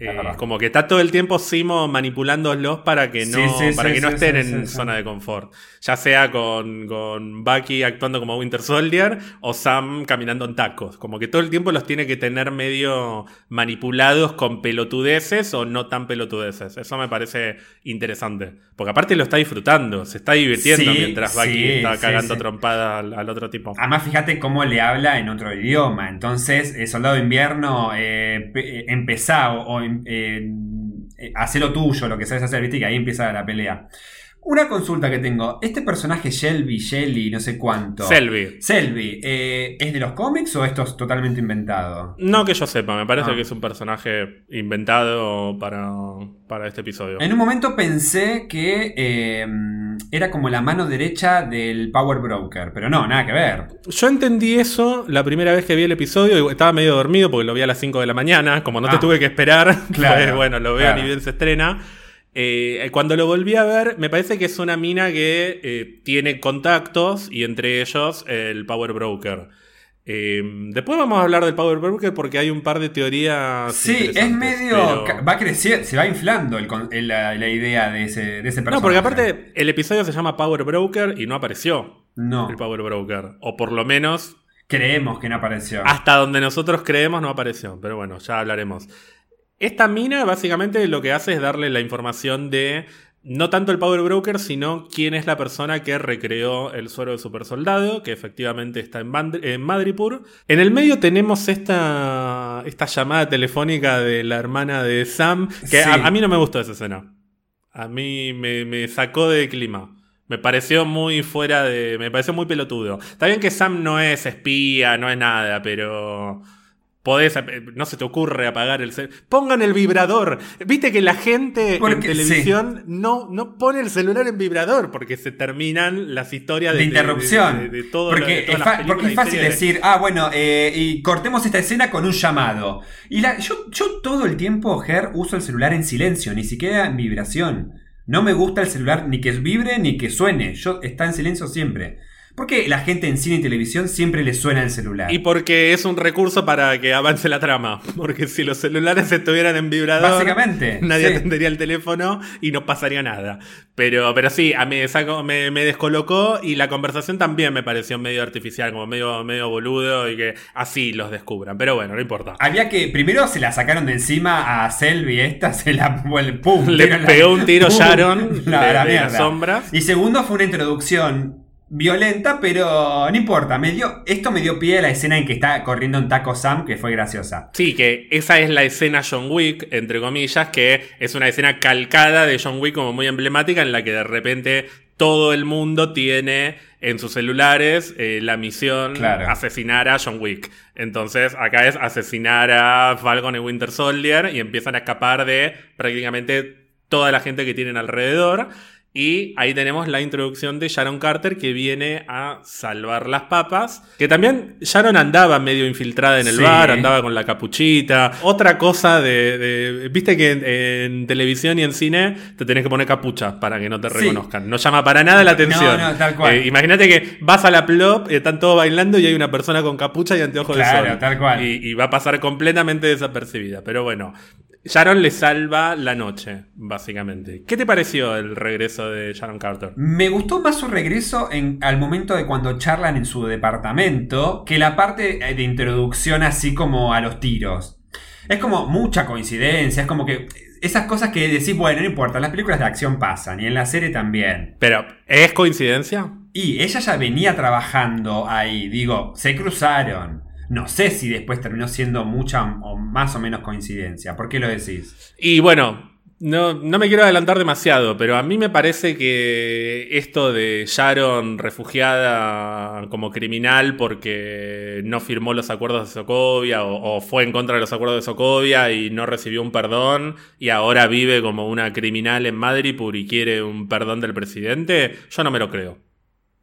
Eh, como que está todo el tiempo Simo manipulándolos para que no, Sí, sí, para sí, que no estén en zona de confort. Ya sea con, con Bucky actuando como Winter Soldier o Sam caminando en tacos. Como que todo el tiempo los tiene que tener medio manipulados con pelotudeces o no tan pelotudeces. Eso me parece interesante. Porque aparte lo está disfrutando, se está divirtiendo mientras Bucky está cagando trompada al, al otro tipo. Además, fíjate cómo le habla en otro idioma. Entonces, eh, Soldado de Invierno, eh, eh, empezá o, o, eh, hacé lo tuyo, lo que sabes hacer, viste, que ahí empieza la pelea. Una consulta que tengo. Este personaje Shelby, Shelly, no sé cuánto. Selby. Selby, eh, ¿es de los cómics o esto es totalmente inventado? No que yo sepa, me parece Ah. que es un personaje inventado para, para este episodio. En un momento pensé que eh, era como la mano derecha del Power Broker, pero no, nada que ver. Yo entendí eso la primera vez que vi el episodio. y Estaba medio dormido porque lo vi a las 5 de la mañana. Como no te Ah. tuve que esperar, Claro, pues, bueno, lo veo claro. ni bien se estrena. Eh, cuando lo volví a ver, me parece que es una mina que eh, tiene contactos y entre ellos el Power Broker. Eh, después vamos a hablar del Power Broker porque hay un par de teorías. Sí, es medio. pero- Va crecer, se va inflando el con- el- la, la idea de ese, de ese personaje. No, porque aparte el episodio se llama Power Broker y no apareció No, el Power Broker. O por lo menos creemos que no apareció. Hasta donde nosotros creemos no apareció, pero bueno, ya hablaremos. Esta mina básicamente lo que hace es darle la información de no tanto el Power Broker, sino quién es la persona que recreó el suero de super soldado, que efectivamente está en, Band- en Madripoor. En el medio tenemos esta, esta llamada telefónica de la hermana de Sam, que Sí. a, a mí no me gustó esa escena. A mí me, me sacó de clima. Me pareció muy fuera de. Me pareció muy pelotudo. Está bien que Sam no es espía, no es nada, pero. Podés, no se te ocurre apagar el celular. Pongan el vibrador. Viste que la gente en televisión no, no pone el celular en vibrador porque se terminan las historias de, de interrupción. de- de- de todo lo- porque, todas es las porque es fácil decir, ah, bueno, eh, y cortemos esta escena con un llamado. Y la, yo, yo todo el tiempo, Ger, uso el celular en silencio, ni siquiera en vibración. No me gusta el celular ni que vibre ni que suene. Yo está en silencio siempre. Porque la gente en cine y televisión siempre le suena el celular. Y porque es un recurso para que avance la trama. Porque si los celulares estuvieran en vibrador, Básicamente, nadie sí. atendería el teléfono y no pasaría nada. Pero, pero sí, a mí me, sacó- me, me descolocó y la conversación también me pareció medio artificial, como medio, medio boludo y que así los descubran. Pero bueno, no importa. Había que. Primero se la sacaron de encima a Selby, esta se la. el pum, Le la- pegó un tiro pum, Sharon la, de- la de las sombras. Y segundo fue una introducción violenta, pero no importa. Me dio, esto me dio pie a la escena en que está corriendo en Taco Sam, que fue graciosa. Sí, que esa es la escena John Wick, entre comillas, que es una escena calcada de John Wick como muy emblemática en la que de repente todo el mundo tiene en sus celulares eh, la misión Claro. asesinar a John Wick. Entonces acá es asesinar a Falcon y Winter Soldier y empiezan a escapar de prácticamente toda la gente que tienen alrededor. Y ahí tenemos la introducción de Sharon Carter que viene a salvar las papas. Que también Sharon andaba medio infiltrada en el Sí. bar, andaba con la capuchita. Otra cosa de. de- Viste que en, en televisión y en cine te tenés que poner capucha para que no te Sí. reconozcan. No llama para nada la atención. No, no, tal cual. Eh, Imagínate que vas a la plop, eh, están todos bailando y hay una persona con capucha y anteojos Claro, de sol. tal cual. Y, y va a pasar completamente desapercibida. Pero bueno, Sharon le salva la noche, básicamente. ¿Qué te pareció el regreso de Sharon Carter? Me gustó más su regreso en, al momento de cuando charlan en su departamento que la parte de introducción así como a los tiros. Es como mucha coincidencia, es como que esas cosas que decís, bueno, no importa, las películas de acción pasan y en la serie también. Pero, ¿es coincidencia? Y ella ya venía trabajando ahí, digo, se cruzaron. No sé si después terminó siendo mucha o más o menos coincidencia. ¿Por qué lo decís? Y bueno, no, no me quiero adelantar demasiado, pero a mí me parece que esto de Sharon refugiada como criminal porque no firmó los acuerdos de Sokovia o, fue en contra de los acuerdos de Sokovia y no recibió un perdón y ahora vive como una criminal en Madripoor y quiere un perdón del presidente, yo no me lo creo.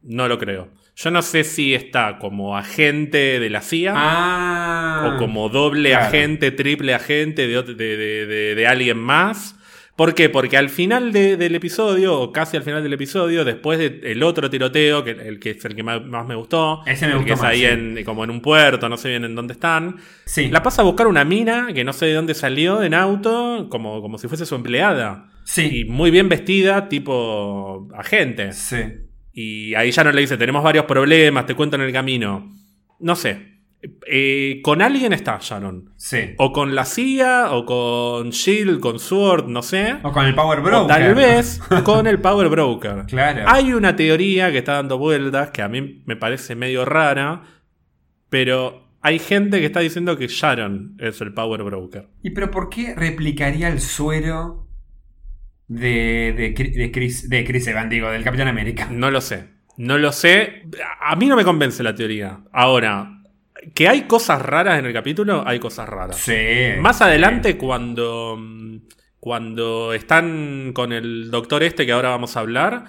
No lo creo. Yo no sé si está como agente de la CIA. Ah. O como doble claro. agente, triple agente de, de, de- de- alguien más. ¿Por qué? Porque al final de- del episodio, o casi al final del episodio, después del otro tiroteo, que el que es el que más, más me gustó, Ese me el gustó que es ahí sí. en, como en un puerto, no sé bien en dónde están, Sí. la pasa a buscar una mina que no sé de dónde salió en auto, como, como si fuese su empleada. Sí. Y muy bien vestida, tipo agente. Sí. Y ahí ya no le dice, tenemos varios problemas, te cuento en el camino. No sé. Eh, con alguien está Sharon. Sí. O con la CIA, o con Shield, con Sword, no sé. O con el Power Broker. O tal vez con el Power Broker. Claro. Hay una teoría que está dando vueltas que a mí me parece medio rara, pero hay gente que está diciendo que Sharon es el Power Broker. ¿Y pero por qué replicaría el suero de, de, Chris, de Chris Evans, digo, del Capitán América? No lo sé. No lo sé. A mí no me convence la teoría. Ahora, que hay cosas raras en el capítulo, hay cosas raras. Sí. Más adelante, cuando, cuando están con el doctor este que ahora vamos a hablar,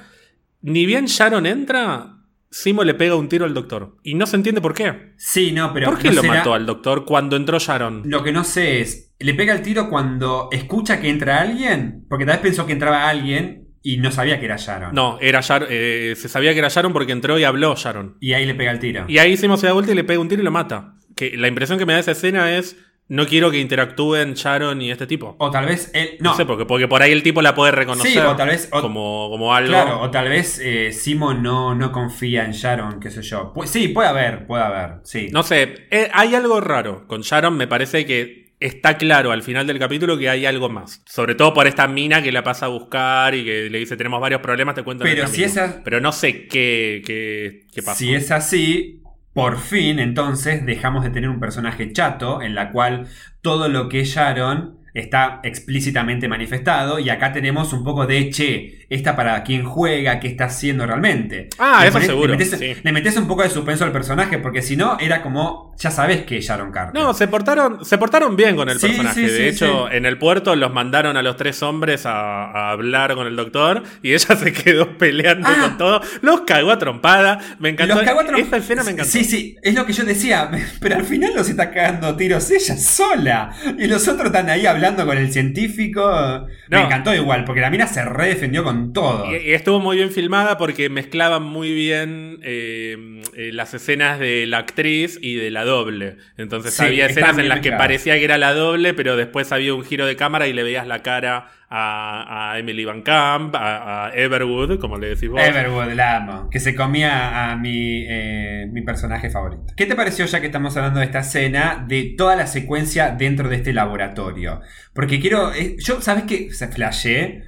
ni bien Sharon entra, Simo le pega un tiro al doctor. Y no se entiende por qué. Sí, no, pero. ¿Por qué no lo será- mató al doctor cuando entró Sharon? Lo que no sé es, ¿le pega el tiro cuando escucha que entra alguien? Porque tal vez pensó que entraba alguien y no sabía que era Sharon. No, era Shar- eh, se sabía que era Sharon porque entró y habló Sharon. Y ahí le pega el tiro. Y ahí Simo se da vuelta y le pega un tiro y lo mata. Que la impresión que me da esa escena es, no quiero que interactúen Sharon y este tipo. O tal vez él. No, No, sé, porque, porque por ahí el tipo la puede reconocer Sí, o tal vez- o- como, como algo. Claro, o tal vez eh, Simo no, no confía en Sharon, qué sé yo. Pu- sí, puede haber, puede haber. Sí. No sé, eh, hay algo raro con Sharon, me parece que está claro al final del capítulo que hay algo más. Sobre todo por esta mina que la pasa a buscar y que le dice tenemos varios problemas, te cuento Pero si camino". esa- Pero no sé qué, qué, qué pasa. Si es así, por fin entonces dejamos de tener un personaje chato en la cual todo lo que Sharon está explícitamente manifestado y acá tenemos un poco de che, esta para quien juega, qué está haciendo realmente. Ah, Le eso seguro, Le metes, sí. le metes un poco de suspenso al personaje porque si no era como, ya sabes que es Sharon Carter. No, se portaron, se portaron bien con el Sí, personaje. sí, de hecho, en el puerto los mandaron a los tres hombres a, a hablar con el doctor y ella se quedó peleando Ah. con todo. Los cagó a trompada. Me encantó. Los cagó a trom- Esa escena me encantó. Sí, sí, es lo que yo decía, pero al final los está cagando tiros ella sola. Y los otros están ahí hablando con el científico. Me encantó igual, porque la mina se redefendió con todo. Y, y estuvo muy bien filmada porque mezclaban muy bien eh, eh, las escenas de la actriz y de la doble. Entonces Sí, había escenas en las que parecía que era la doble, pero después había un giro de cámara y le veías la cara a, a Emily Van Camp, a, a Everwood, como le decís vos. Everwood, la amo. Que se comía a mi, eh, mi personaje favorito. ¿Qué te pareció, ya que estamos hablando de esta escena, de toda la secuencia dentro de este laboratorio? Porque quiero. eh, yo, ¿sabes qué? Se flashé.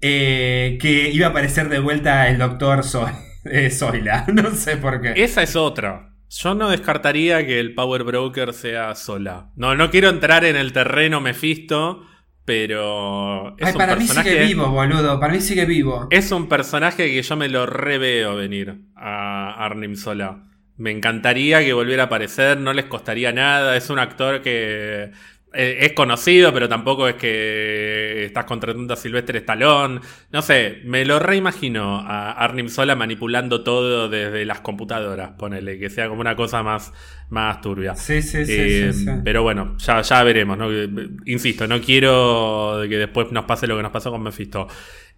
eh, que iba a aparecer de vuelta el doctor Zoila. Zoila. No sé por qué. Esa es otra. Yo no descartaría que el Power Broker sea sola. No, no quiero entrar en el terreno Mephisto, pero es Ay, un mí personaje. sigue vivo, boludo. Para mí sigue vivo. Es un personaje que yo me lo reveo venir a Arnim Sola. Me encantaría que volviera a aparecer, no les costaría nada. Es un actor que es conocido, pero tampoco es que estás contratando a Silvestre Stallone. No sé, me lo reimagino a Arnim Sola manipulando todo desde las computadoras, ponele, que sea como una cosa más, más turbia. Sí, sí, sí, Eh, sí, sí. Pero bueno, ya, ya veremos. ¿no? Insisto, no quiero que después nos pase lo que nos pasó con Mephisto.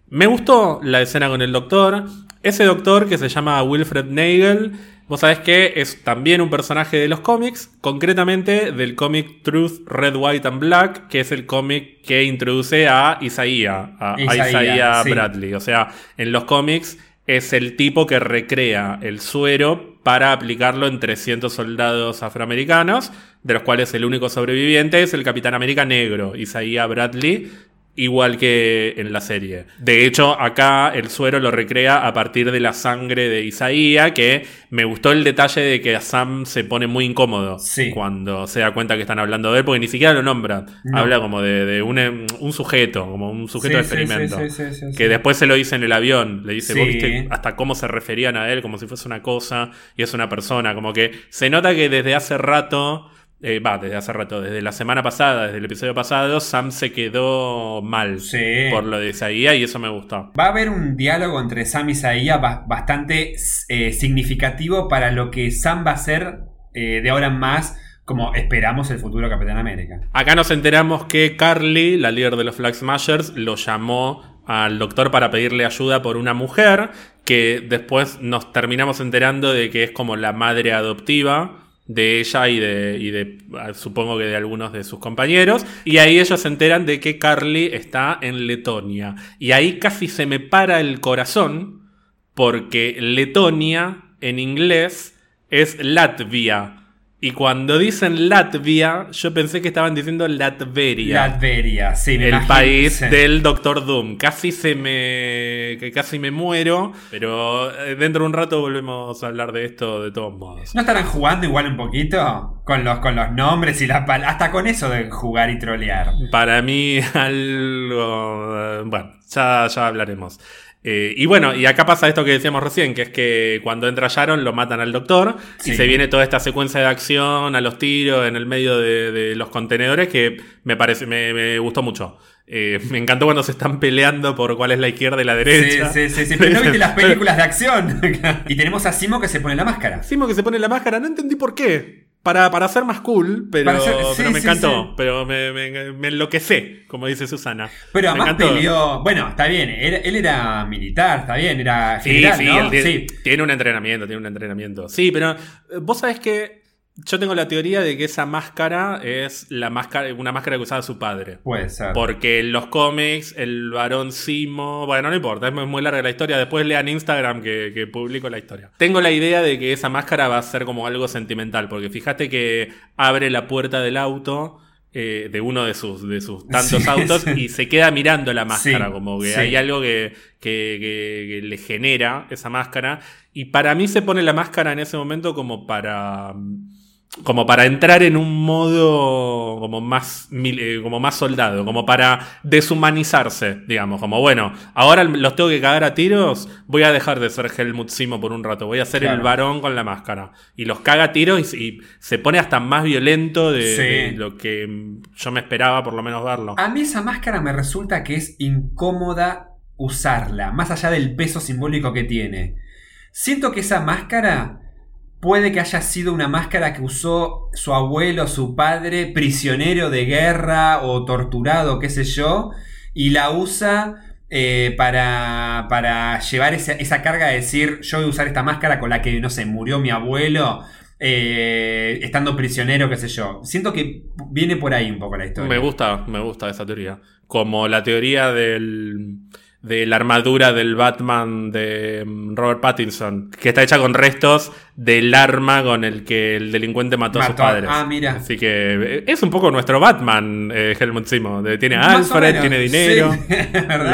Me gustó la escena con el doctor. Ese doctor que se llama Wilfred Nagel, vos sabés que es también un personaje de los cómics, concretamente del cómic Truth, Red, White and Black, que es el cómic que introduce a Isaiah, a, Isaiah, Isaiah sí. Bradley. O sea, en los cómics es el tipo que recrea el suero para aplicarlo en 300 soldados afroamericanos, de los cuales el único sobreviviente es el Capitán América negro, Isaiah Bradley, igual que en la serie. De hecho, acá el suero lo recrea a partir de la sangre de Isaías, que me gustó el detalle de que Sam se pone muy incómodo Sí. cuando se da cuenta que están hablando de él, porque ni siquiera lo nombra. No. Habla como de, de un, un sujeto, como un sujeto de Sí, experimento. sí, sí, sí, sí, Que después se lo dice en el avión. Le dice, vos viste hasta cómo se referían a él, como si fuese una cosa y es una persona. Como que se nota que desde hace rato, eh, va, desde hace rato, desde la semana pasada, desde el episodio pasado, Sam se quedó mal Sí. por lo de Isaías y eso me gustó. Va a haber un diálogo entre Sam y Isaías ba- bastante eh, significativo para lo que Sam va a ser eh, de ahora en más, como esperamos el futuro Capitán América. Acá nos enteramos que Carly, la líder de los Flag Smashers, lo llamó al doctor para pedirle ayuda por una mujer que después nos terminamos enterando de que es como la madre adoptiva de ella y de, y de ah, supongo que de algunos de sus compañeros. Y ahí ellos se enteran de que Carly está en Letonia. Y ahí casi se me para el corazón porque Letonia en inglés es Latvia. Y cuando dicen Latvia, yo pensé que estaban diciendo Latveria. Latveria, sí, me el imagino, país sí. del Doctor Doom. Casi se me. que casi me muero. Pero eh, dentro de un rato volvemos a hablar de esto de todos modos. ¿No estarán jugando igual un poquito? Con los, con los nombres y las pal- Hasta con eso de jugar y trolear. Para mí, algo. eh, Bueno, ya, ya hablaremos. Eh, y bueno, y acá pasa esto que decíamos recién, que es que cuando entra Sharon lo matan al doctor y se viene toda esta secuencia de acción a los tiros en el medio de, de los contenedores que me parece, me, me gustó mucho. Eh, me encantó cuando se están peleando por cuál es la izquierda y la derecha. sí, sí, sí. Pero no viste las películas de acción. y tenemos a Simo que se pone la máscara. Simo que se pone la máscara, no entendí por qué. Para, para ser más cool, pero, Para ser- sí, pero me sí, encantó. sí. Pero me, me, me enloquecé, como dice Susana. Pero Me además peleó. Bueno, está bien. Él, él era militar, está bien. Era general, sí, ¿no? él tiene, tiene un entrenamiento, tiene un entrenamiento. Sí, pero eh, vos sabés que yo tengo la teoría de que esa máscara es la máscara, una máscara que usaba su padre. Puede ser. Porque en los cómics, el varón Simo. Bueno, no importa, es muy larga la historia. Después lean Instagram que, que publico la historia. Tengo la idea de que esa máscara va a ser como algo sentimental. Porque fíjate que abre la puerta del auto. eh, de uno de sus, de sus tantos Sí, autos sí. y se queda mirando la máscara, Sí, como que hay algo que, que- que- que le genera esa máscara. Y para mí se pone la máscara en ese momento como para como para entrar en un modo como más eh, como más soldado, como para deshumanizarse, digamos, como bueno, ahora los tengo que cagar a tiros, voy a dejar de ser Helmut Simo por un rato, voy a ser el varón con la máscara y los caga a tiros y, y se pone hasta más violento de, Sí. de lo que yo me esperaba por lo menos verlo. A mí esa máscara me resulta que es incómoda usarla, más allá del peso simbólico que tiene. Siento que esa máscara puede que haya sido una máscara que usó su abuelo, su padre, prisionero de guerra o torturado, qué sé yo, y la usa eh, para, para llevar esa, esa carga de decir, yo voy a usar esta máscara con la que, no sé, murió mi abuelo. eh, estando prisionero, qué sé yo. Siento que viene por ahí un poco la historia. Me gusta, me gusta esa teoría. Como la teoría del, de la armadura del Batman de mm, Robert Pattinson, que está hecha con restos del arma con el que el delincuente mató, a sus padres. ah, mira. Así que eh, es un poco nuestro Batman, eh, Helmut Simo. Tiene a Alfred, tiene dinero. sí,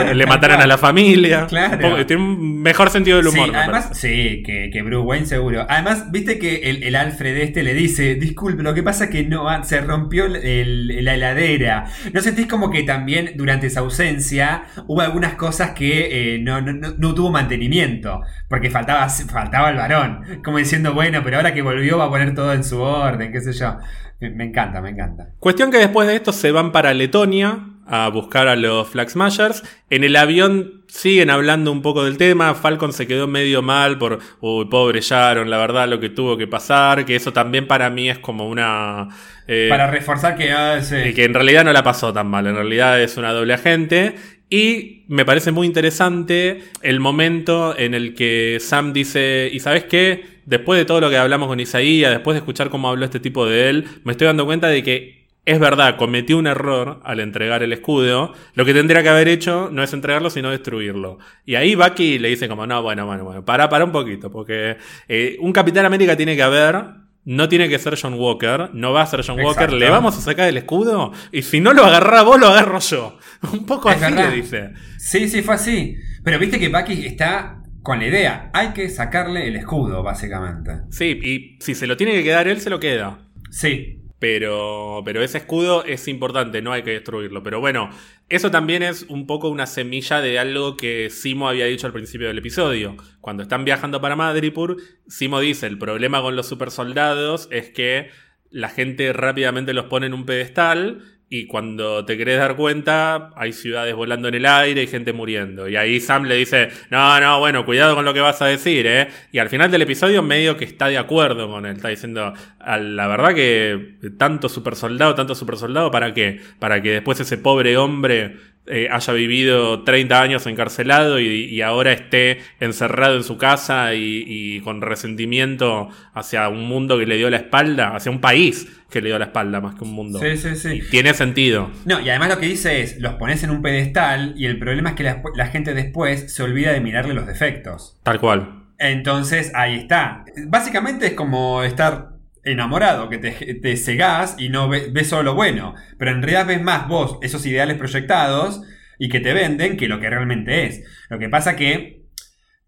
le, le mataron a la familia. Claro. Un poco- tiene un mejor sentido del humor. Sí, además, sí, que, que Bruce Wayne seguro. Además, viste que el, el Alfred este le dice, disculpe, lo que pasa es que no, ah, se rompió el- la heladera. ¿No sentís como que también durante esa ausencia hubo algunas cosas cosas que eh, no, no- no- no tuvo mantenimiento, porque faltaba, faltaba el varón, como diciendo, bueno, pero ahora que volvió va a poner todo en su orden, qué sé yo. Me, me encanta, me encanta. Cuestión que después de esto se van para Letonia a buscar a los Flag Smashers. En el avión siguen hablando un poco del tema. Falcon se quedó medio mal por, uy, pobre Sharon, la verdad, lo que tuvo que pasar. Que eso también para mí es como una. eh, Para reforzar que, ah, sí. que en realidad no la pasó tan mal, en realidad es una doble agente. Y me parece muy interesante el momento en el que Sam dice, ¿y sabes qué? Después de todo lo que hablamos con Isaías, después de escuchar cómo habló este tipo de él, me estoy dando cuenta de que es verdad, cometió un error al entregar el escudo. Lo que tendría que haber hecho no es entregarlo, sino destruirlo. Y ahí Bucky le dice como, no, bueno, bueno, bueno, para, para un poquito, porque eh, un Capitán América tiene que haber... No tiene que ser John Walker, no va a ser John Walker, Exacto. le vamos a sacar el escudo y si no lo agarra vos, lo agarro yo. Un poco Es así verdad. le dice. Sí, sí, fue así. Pero viste que Bucky está con la idea, hay que sacarle el escudo, básicamente. Sí, y si se lo tiene que quedar él, se lo queda. Sí, Pero, pero ese escudo es importante, no hay que destruirlo. Pero bueno, eso también es un poco una semilla de algo que Simo había dicho al principio del episodio. Cuando están viajando para Madripoor, Simo dice, el problema con los supersoldados es que la gente rápidamente los pone en un pedestal y cuando te querés dar cuenta hay ciudades volando en el aire y gente muriendo. Y ahí Sam le dice, no, no, bueno, cuidado con lo que vas a decir, ¿eh? Y al final del episodio medio que está de acuerdo con él, está diciendo, "A la verdad que tanto super soldado, tanto super soldado, ¿para qué? Para que después ese pobre hombre eh, haya vivido 30 años encarcelado y, y ahora esté encerrado en su casa y, y con resentimiento hacia un mundo que le dio la espalda, hacia un país que le dio la espalda más que un mundo. sí, sí, sí. Y tiene sentido. No, y además lo que dice es, los pones en un pedestal y el problema es que la, la gente después se olvida de mirarle los defectos. Tal cual. Entonces ahí está. Básicamente es como estar enamorado, que te, te cegás y no ve- ves solo lo bueno. Pero en realidad ves más vos esos ideales proyectados y que te venden que lo que realmente es. Lo que pasa que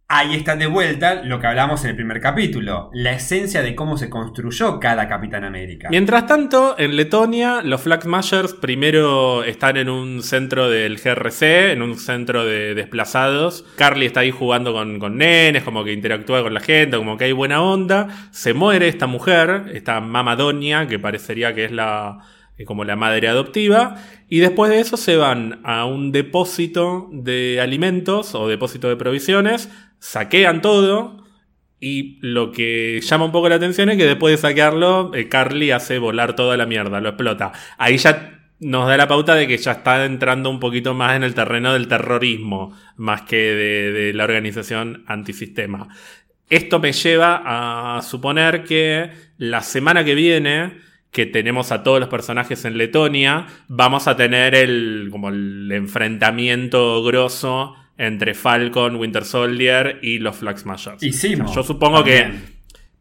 ahí está de vuelta lo que hablamos en el primer capítulo. La esencia de cómo se construyó cada Capitán América. Mientras tanto, en Letonia, los Flag Smashers primero están en un centro del GRC, en un centro de desplazados. Carly está ahí jugando con, con nenes, como que interactúa con la gente, como que hay buena onda. Se muere esta mujer, esta Mama Doña, que parecería que es la eh, como la madre adoptiva. Y después de eso se van a un depósito de alimentos o depósito de provisiones, saquean todo. Y lo que llama un poco la atención es que después de saquearlo, eh, Carly hace volar toda la mierda, lo explota. Ahí ya nos da la pauta de que ya está entrando un poquito más en el terreno del terrorismo, más que de, de la organización antisistema. Esto me lleva a suponer que la semana que viene, que tenemos a todos los personajes en Letonia, vamos a tener el, como el enfrentamiento grosso entre Falcon, Winter Soldier y los Flag Smashers. Y Simo, Yo supongo también. que.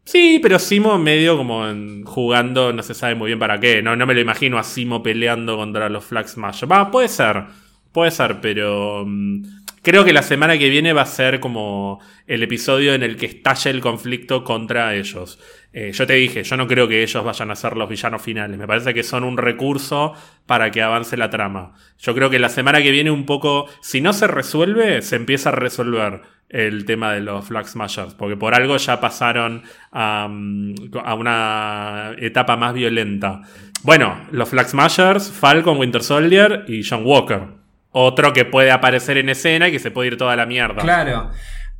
Sí, pero Simo medio como en- jugando, no se sabe muy bien para qué. No, no me lo imagino a Simo peleando contra los Flag Smashers. Va, puede ser. Puede ser, pero. mm, creo que la semana que viene va a ser como el episodio en el que estalle el conflicto contra ellos. Eh, yo te dije, yo no creo que ellos vayan a ser los villanos finales. Me parece que son un recurso para que avance la trama. Yo creo que la semana que viene un poco, si no se resuelve, se empieza a resolver el tema de los Flag Smashers, porque por algo ya pasaron a, mm, a una etapa más violenta. Bueno, los Flag Smashers, Falcon, Winter Soldier y John Walker. Otro que puede aparecer en escena y que se puede ir toda la mierda. Claro.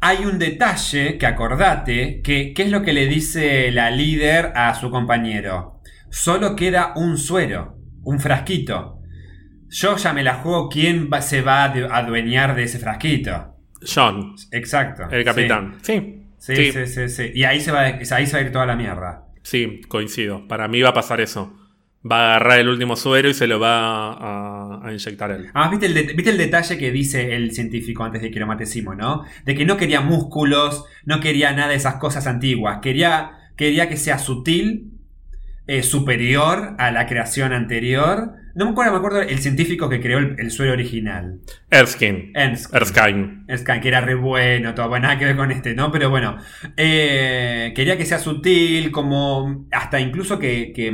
Hay un detalle que acordate, que ¿qué es lo que le dice la líder a su compañero? Solo queda un suero, un frasquito. Yo ya me la juego quién va- se va a adu- adueñar de ese frasquito. John, Exacto. el capitán. Sí. Sí, Sí, sí, sí, sí. Y ahí se, va, ahí se va a ir toda la mierda. sí, coincido. Para mí va a pasar eso. Va a agarrar el último suero y se lo va a, a inyectar él. Además, ¿viste el, de- ¿viste el detalle que dice el científico antes de que lo mate Simo, no? De que no quería músculos, no quería nada de esas cosas antiguas. Quería, quería que sea sutil, eh, superior a la creación anterior. No me acuerdo, me acuerdo el científico que creó el, el suelo original. Erskine. Erskine. Erskine. Erskine, que era re bueno, todo, bueno, nada que ver con este, ¿no? Pero bueno, eh, quería que sea sutil, como hasta incluso que, que,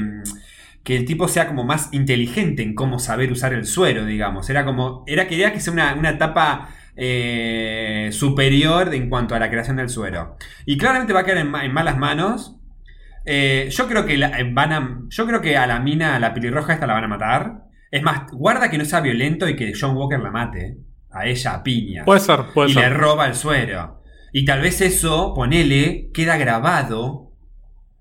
que el tipo sea como más inteligente en cómo saber usar el suero, digamos. Era como, era quería que sea una, una etapa eh, superior en cuanto a la creación del suero. Y claramente va a quedar en, ma- en malas manos. Eh, yo creo que la- eh, van a. Yo creo que a la mina, a la pelirroja esta la van a matar. Es más, guarda que no sea violento y que John Walker la mate. A ella a piña. Puede ser, puede y le roba el suero. Y tal vez eso, ponele, queda grabado.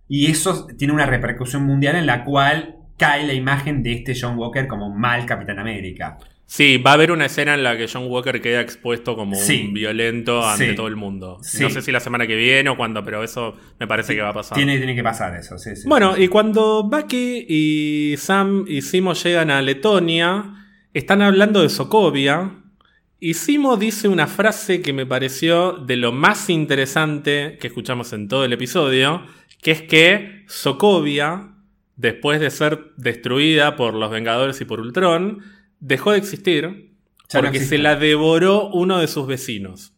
Y eso tiene una repercusión mundial en la cual cae la imagen de este John Walker como mal Capitán América. Sí, va a haber una escena en la que John Walker queda expuesto como Sí. un violento ante Sí. todo el mundo. Sí. No sé si la semana que viene o cuándo, pero eso me parece que va a pasar. Tiene, tiene que pasar eso, sí, sí. Bueno, sí. y cuando Bucky y Sam y Simo llegan a Letonia, están hablando de Sokovia. Y Simo dice una frase que me pareció de lo más interesante que escuchamos en todo el episodio, que es que Sokovia, después de ser destruida por los Vengadores y por Ultron, dejó de existir Ya porque se la devoró uno de sus vecinos.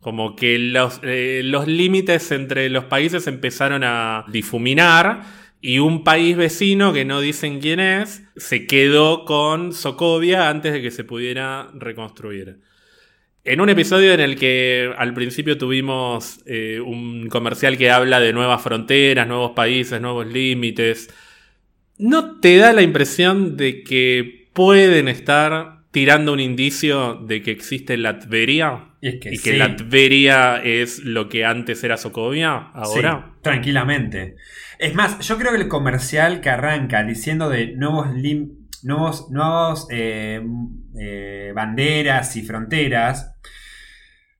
Como que los, eh, los límites entre los países empezaron a difuminar y un país vecino que no dicen quién es se quedó con Sokovia antes de que se pudiera reconstruir. En un episodio en el que al principio tuvimos eh, un comercial que habla de nuevas fronteras, nuevos países, nuevos límites, ¿no te da la impresión de que pueden estar tirando un indicio de que existe Latveria? Y es que y sí. que Latveria es lo que antes era Sokovia, ahora. Sí, tranquilamente. Es más, yo creo que el comercial que arranca diciendo de nuevos nuevos, nuevos eh, eh, banderas y fronteras.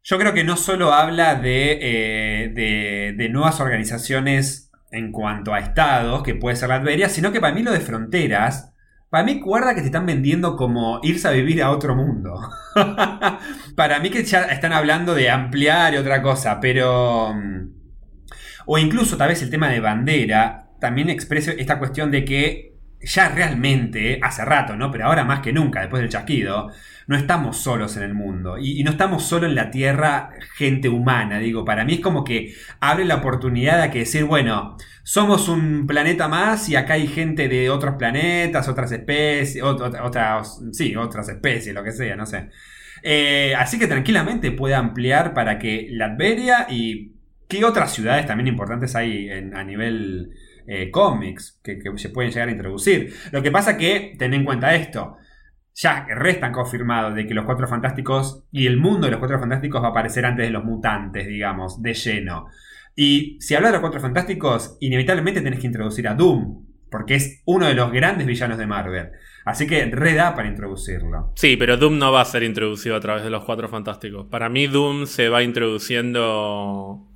Yo creo que no solo habla de, eh, de, de nuevas organizaciones en cuanto a estados, que puede ser Latveria, sino que para mí lo de fronteras, para mí guarda que te están vendiendo como irse a vivir a otro mundo. para mí que ya están hablando de ampliar y otra cosa, pero... mm, o incluso tal vez el tema de bandera también expresa esta cuestión de que ya realmente, hace rato, ¿no? Pero ahora más que nunca, después del chasquido, no estamos solos en el mundo. Y, no estamos solo en la Tierra gente humana, digo. Para mí es como que abre la oportunidad a que decir, bueno, somos un planeta más y acá hay gente de otros planetas, otras especies, ot- ot- otras, sí, otras especies, lo que sea, no sé. Eh, así que tranquilamente puede ampliar para que Latveria y qué otras ciudades también importantes hay en- a nivel eh, cómics que, se pueden llegar a introducir. Lo que pasa que, ten en cuenta esto, ya restan confirmados de que los Cuatro Fantásticos y el mundo de los Cuatro Fantásticos va a aparecer antes de los mutantes, digamos, de lleno. Y si hablas de los Cuatro Fantásticos, inevitablemente tenés que introducir a Doom, porque es uno de los grandes villanos de Marvel. Así que reda para introducirlo. Sí, pero Doom no va a ser introducido a través de los Cuatro Fantásticos. Para mí Doom se va introduciendo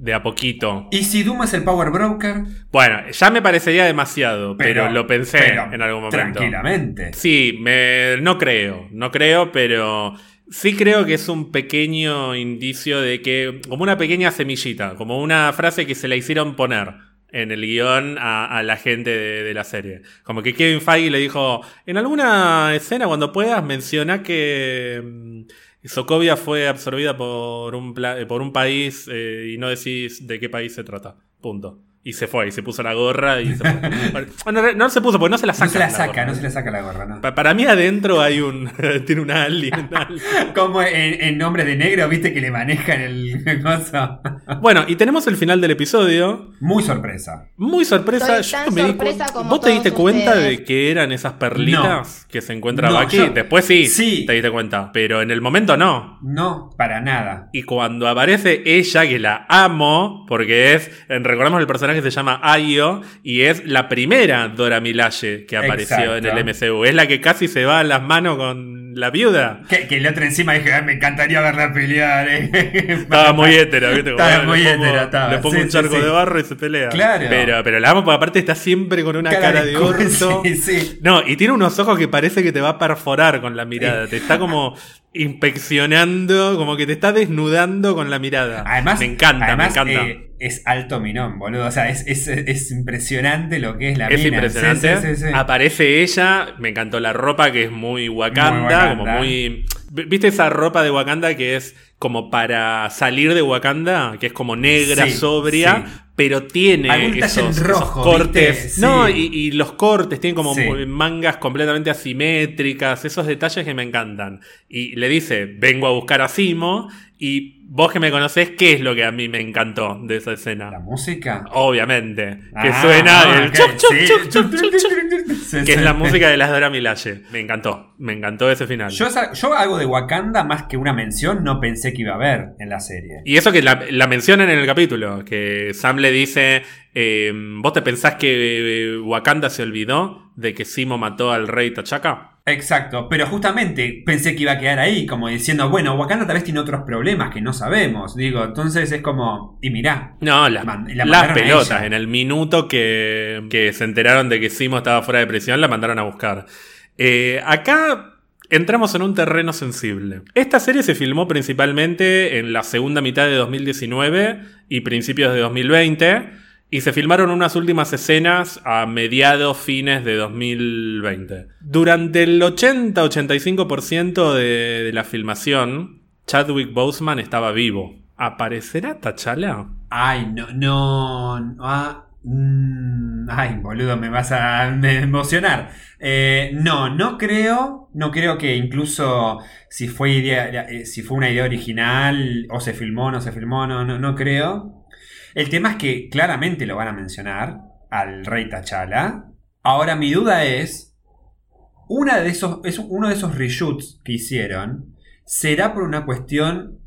de a poquito. ¿Y si Doom es el Power Broker? Bueno, ya me parecería demasiado, pero, lo pensé pero en algún momento. Tranquilamente. Sí, me, no creo, no creo, pero sí creo que es un pequeño indicio de que, como una pequeña semillita, como una frase que se la hicieron poner en el guion a, a la gente de, de la serie. Como que Kevin Feige le dijo, en alguna escena cuando puedas menciona que Sokovia fue absorbida por un, eh, por un país eh, y no decís de qué país se trata. Punto. Y se fue, y se puso la gorra y se. Bueno, no, no se puso, porque no se la saca. No se la la saca, gorra. no se le saca la gorra, ¿no? Pa- Para mí adentro hay un. tiene un alien. alien. Como en, en Nombre de Negro, viste que le manejan el cosa. Bueno, y tenemos el final del episodio. Muy sorpresa. Muy sorpresa. Yo me di sorpresa como ¿Vos te diste cuenta ustedes. de que eran esas perlitas que se encuentra No, Bucky? yo- Después sí, Sí. te diste cuenta. Pero en el momento no. No, para nada. Y cuando aparece ella, que la amo, porque es, recordamos el personaje se llama Ayo, y es la primera Dora Milaje que apareció en el. MCU. Es la que casi se va a las manos con la viuda. Que, que el otro encima dije, "Ay, me encantaría verla pelear. eh". Estaba muy hétera, ¿viste? Estaba muy estaba. Le pongo Sí, un charco sí. de barro y se pelea. Claro. Pero, pero la amo porque aparte está siempre con una cara, de cu- orto. Sí, sí. No, y tiene unos ojos que parece que te va a perforar con la mirada. Te está como inspeccionando, como que te está desnudando con la mirada. Además, me encanta, además, me encanta. eh, es alto minón, boludo. O sea, es, es, es impresionante lo que es la es mina. impresionante. Sí, sí, sí, sí. Aparece ella, me encantó la ropa que es muy Wakanda, Muy Wakanda. como muy... ¿Viste esa ropa de Wakanda que es como para salir de Wakanda? Que es como negra, sobria, pero tiene esos, en esos rojo, cortes. No, y, y los cortes tienen como mangas completamente asimétricas, esos detalles que me encantan. Y le dice, vengo a buscar a Simo, y vos que me conocés, ¿qué es lo que a mí me encantó de esa ¿La escena? música? Obviamente, que Ah, suena el ok, chup, chup, sí. Sí, que sí. es la música de las Dora Milaje. Me encantó, me encantó ese final. Yo, yo algo de Wakanda, más que una mención, no pensé que iba a haber en la serie. Y eso que la, la mencionan en el capítulo, que Sam le dice, eh, ¿vos te pensás que eh, Wakanda se olvidó de que Simo mató al rey T'Chaka? Exacto, pero justamente pensé que iba a quedar ahí, como diciendo, bueno, Wakanda tal vez tiene otros problemas que no sabemos. Digo, entonces es como, y mirá, No, las, Man- la las mandaron a pelotas. En el minuto que, que se enteraron de que Simo estaba fuera de prisión, la mandaron a buscar. Eh, acá entramos en un terreno sensible. Esta serie se filmó principalmente en la segunda mitad de 2019 y principios de 2020. Y se filmaron unas últimas escenas a mediados, fines de 2020. Durante el 80-85% de, de la filmación, Chadwick Boseman estaba vivo. ¿Aparecerá T'Challa? ay, no, no, ah, mm, ay, boludo, me vas a emocionar. Eh, no, no creo, no creo que incluso si fue idea, eh, si fue una idea original o se filmó no se filmó, no, no, no creo. El tema es que claramente lo van a mencionar al rey T'Challa. Ahora mi duda es, una de esos, es uno de esos reshoots que hicieron, ¿será por una cuestión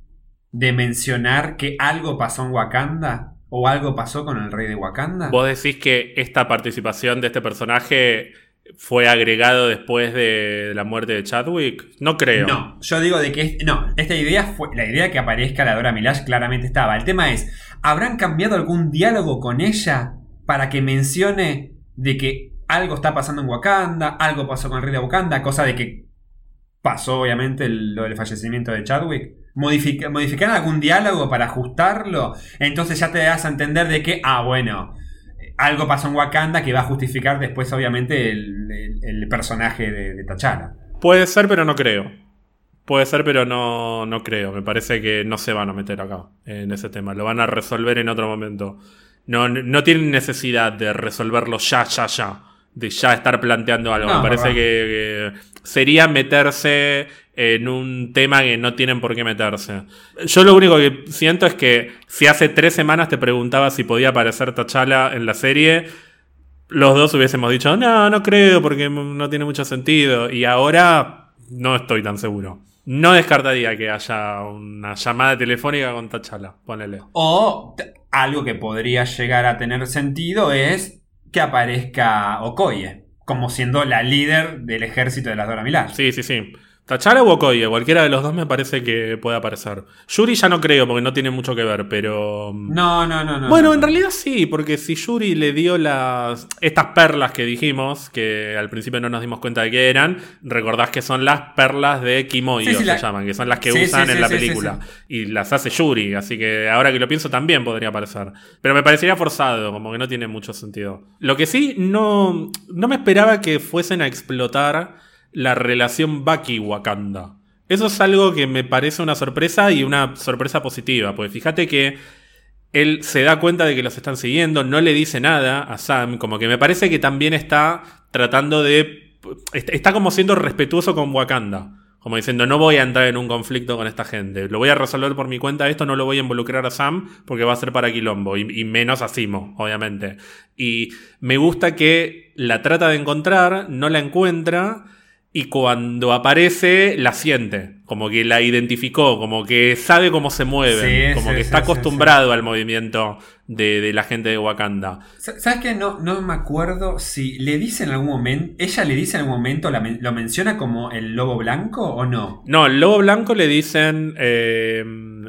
de mencionar que algo pasó en Wakanda? ¿O algo pasó con el rey de Wakanda? ¿Vos decís que esta participación de este personaje fue agregado después de la muerte de Chadwick? No creo. No, yo digo de que no, esta idea fue la idea que aparezca la Dora Milaje claramente estaba. El tema es, ¿habrán cambiado algún diálogo con ella para que mencione de que algo está pasando en Wakanda, algo pasó con el rey de Wakanda, cosa de que pasó obviamente el- lo del fallecimiento de Chadwick? Modifica, ¿Modificar algún diálogo para ajustarlo? Entonces ya te das a entender de que, ah, bueno, algo pasó en Wakanda que va a justificar después obviamente el, el- el personaje de, de T'Challa. Puede ser, pero no creo. Puede ser, pero no, no creo. Me parece que no se van a meter acá en ese tema. Lo van a resolver en otro momento. No, no tienen necesidad de resolverlo ya, ya, ya. De ya estar planteando algo. No, Me parece que sería meterse en un tema que no tienen por qué meterse. Yo lo único que siento es que si hace tres semanas te preguntaba si podía aparecer T'Challa en la serie, los dos hubiésemos dicho, no, no creo porque no tiene mucho sentido. Y ahora no estoy tan seguro. No descartaría que haya una llamada telefónica con T'Challa, ponele. O algo que podría llegar a tener sentido es que aparezca Okoye como siendo la líder del ejército de las Dora Milaje. Sí, sí, sí. T'Challa o Okoye, cualquiera de los dos me parece que puede aparecer. Yuri ya no creo porque no tiene mucho que ver, pero... No, no, no, no. Bueno, no, en no. realidad sí, porque si Yuri le dio las estas perlas que dijimos, que al principio no nos dimos cuenta de qué eran, recordás que son las perlas de Kimoyo, Sí, sí, se la- llaman, que son las que Sí, usan en la película. Y las hace Yuri, así que ahora que lo pienso también podría aparecer. Pero me parecería forzado, como que no tiene mucho sentido. Lo que sí, no, no me esperaba que fuesen a explotar la relación Bucky-Wakanda. Eso es algo que me parece una sorpresa y una sorpresa positiva, porque fíjate que él se da cuenta de que los están siguiendo, no le dice nada a Sam, como que me parece que también está tratando de... est- Está como siendo respetuoso con Wakanda. Como diciendo, no voy a entrar en un conflicto con esta gente. Lo voy a resolver por mi cuenta. Esto no lo voy a involucrar a Sam porque va a ser para Quilombo. Y, y menos a Simo, obviamente. Y me gusta que la trata de encontrar, no la encuentra. Y cuando aparece, la siente. Como que la identificó. Como que sabe cómo se mueven. Sí, como sí, que sí, está acostumbrado al movimiento de, de la gente de Wakanda. Sa- ¿Sabes qué? No, no me acuerdo si le dice en algún momento, ella le dice en algún momento, la lo menciona como el lobo blanco o no. No, el lobo blanco le dicen eh,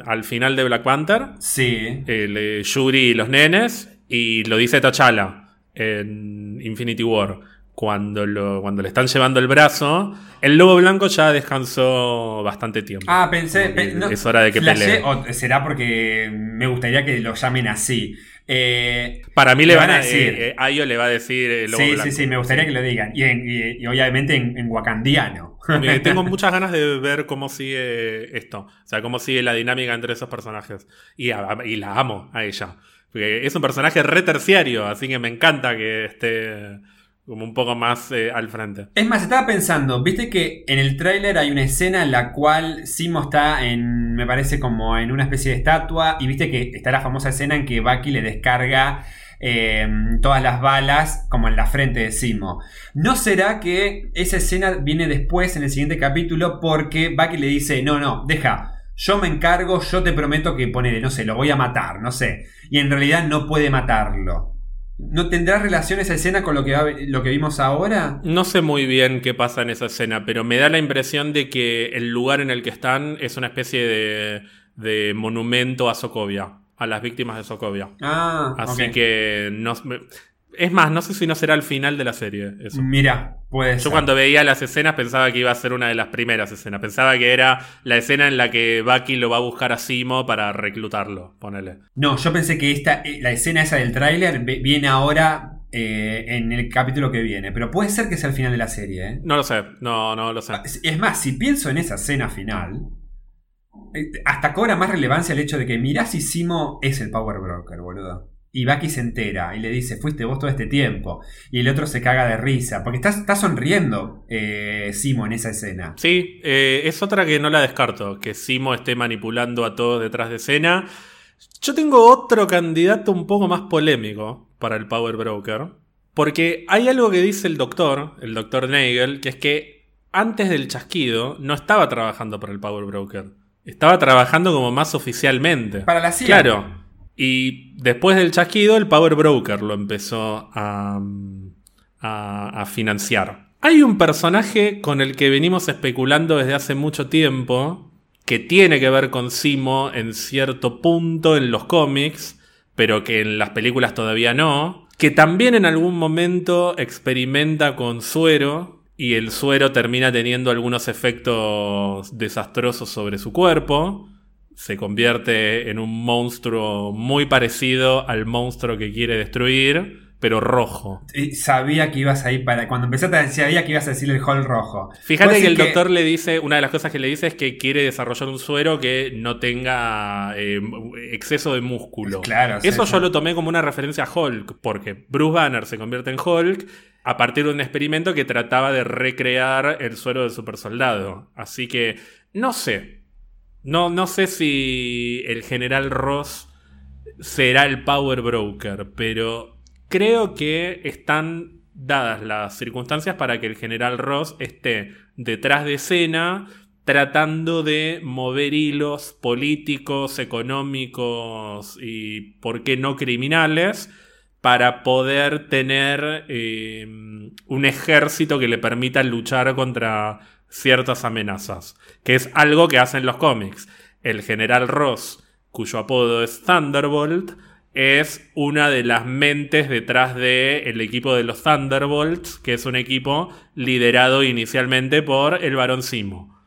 al final de Black Panther. Sí. el, eh, Yuri y los nenes, y lo dice T'Challa en Infinity War. Cuando, lo, cuando le están llevando el brazo, el lobo blanco ya descansó bastante tiempo. Ah, pensé. Pe- no, es hora de que pelee. o será porque me gustaría que lo llamen así. Eh, Para mí le van van a decir. Eh, Ayo le va a decir el lobo sí, blanco. sí, sí, me gustaría que lo digan. Y, en- y- y obviamente en, en wakandiano. Eh, tengo muchas ganas de ver cómo sigue esto. O sea, cómo sigue la dinámica entre esos personajes. Y, a- y la amo a ella. Porque es un personaje re terciario, así que me encanta que esté como un poco más eh, al frente. Es más, estaba pensando, viste que en el tráiler hay una escena en la cual Simo está en, me parece como en una especie de estatua, y viste que está la famosa escena en que Bucky le descarga eh, todas las balas como en la frente de Simo. ¿No será que esa escena viene después en el siguiente capítulo porque Bucky le dice, no, no, deja, yo me encargo, yo te prometo que ponele, no sé, lo voy a matar, no sé. Y en realidad no puede matarlo. ¿No tendrá relación esa escena con lo que, va- lo que vimos ahora? No sé muy bien qué pasa en esa escena, pero me da la impresión de que el lugar en el que están es una especie de, de monumento a Sokovia, a las víctimas de Sokovia. Ah, Así que no, es más, no sé si no será el final de la serie. Eso. Mira, puede Yo ser. cuando veía las escenas pensaba que iba a ser una de las primeras escenas. Pensaba que era la escena en la que Bucky lo va a buscar a Simo para reclutarlo, ponele. No, yo pensé que esta, eh, la escena esa del tráiler viene ahora eh, en el capítulo que viene. Pero puede ser que sea el final de la serie, ¿eh? No lo sé, no, no lo sé. Es más, si pienso en esa escena final, eh, hasta cobra más relevancia el hecho de que mirá si Simo es el Power Broker, boludo. Y Bucky se entera y le dice, fuiste vos todo este tiempo. Y el otro se caga de risa. Porque está, está sonriendo eh, Simo en esa escena. Sí, eh, es otra que no la descarto, que Simo esté manipulando a todos detrás de escena. Yo tengo otro candidato un poco más polémico para el Power Broker, porque hay algo que dice el doctor, el doctor Nagel, que es que antes del chasquido no estaba trabajando para el Power Broker, estaba trabajando como más oficialmente. Para la CIA. Claro. Y después del chasquido, el Power Broker lo empezó a, a- a financiar. Hay un personaje con el que venimos especulando desde hace mucho tiempo, que tiene que ver con Simo en cierto punto en los cómics, pero que en las películas todavía no, que también en algún momento experimenta con suero y el suero termina teniendo algunos efectos desastrosos sobre su cuerpo se convierte en un monstruo muy parecido al monstruo que quiere destruir, pero rojo. Y sabía que ibas ahí para. Cuando empezaste a decir, sabía que ibas a decir el hall rojo. Fíjate que el doctor le dice, una de las cosas que le dice es que quiere desarrollar un suero que no tenga eh, exceso de músculo. Claro, Eso yo lo tomé como una referencia a Hulk, porque Bruce Banner se convierte en Hulk a partir de un experimento que trataba de recrear el suero del supersoldado. Así que, no sé. No, no sé si el general Ross será el Power Broker, pero creo que están dadas las circunstancias para que el general Ross esté detrás de escena tratando de mover hilos políticos, económicos y, ¿por qué no criminales? para poder tener eh, un ejército que le permita luchar contra ciertas amenazas, que es algo que hacen los cómics. El general Ross, cuyo apodo es Thunderbolt, es una de las mentes detrás del equipo de los Thunderbolts, que es un equipo liderado inicialmente por el Barón Simo.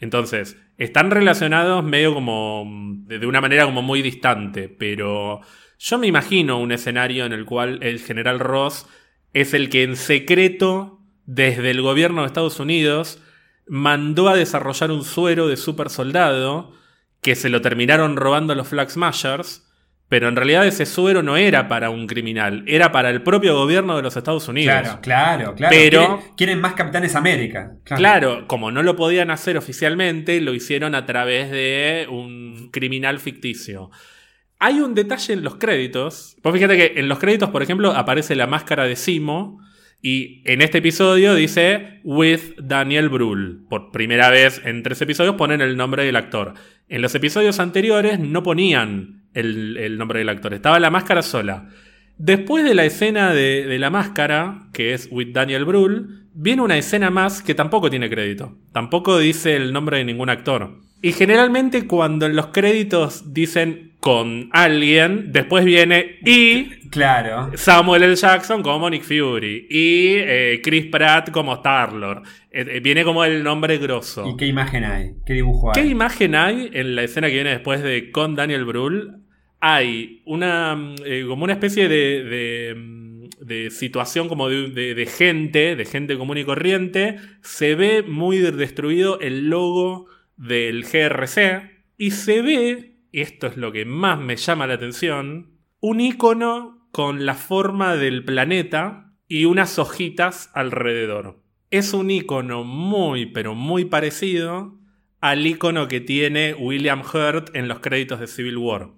Entonces, están relacionados medio como de una manera como muy distante, pero yo me imagino un escenario en el cual el general Ross es el que en secreto, desde el gobierno de Estados Unidos, mandó a desarrollar un suero de super soldado que se lo terminaron robando los Flag Smashers, pero en realidad ese suero no era para un criminal, era para el propio gobierno de los Estados Unidos. Claro, claro, claro. Pero- Quieren, quieren más Capitanes América. Claro, como no lo podían hacer oficialmente, lo hicieron a través de un criminal ficticio. Hay un detalle en los créditos. Vos fíjate que en los créditos, por ejemplo, aparece la máscara de Simo. Y en este episodio dice With Daniel Brühl. Por primera vez en tres episodios ponen el nombre del actor. En los episodios anteriores no ponían el, el nombre del actor. Estaba la máscara sola. Después de la escena de, de la máscara, que es With Daniel Brühl, viene una escena más que tampoco tiene crédito. Tampoco dice el nombre de ningún actor. Y generalmente cuando en los créditos dicen con alguien, después viene y Claro. Samuel L. Jackson como Nick Fury y eh, Chris Pratt como Star-Lord. Eh, eh, viene como el nombre grosso. ¿Y qué imagen hay? ¿Qué dibujo ¿Qué hay? imagen hay en la escena que viene después de con Daniel Brühl? Hay una mm, eh, como una especie de, de, mm, de situación como de, de- de gente, de gente común y corriente. Se ve muy destruido el logo del GRC y se ve, y esto es lo que más me llama la atención, un icono con la forma del planeta y unas hojitas alrededor. Es un icono muy, pero muy parecido al icono que tiene William Hurt en los créditos de Civil War.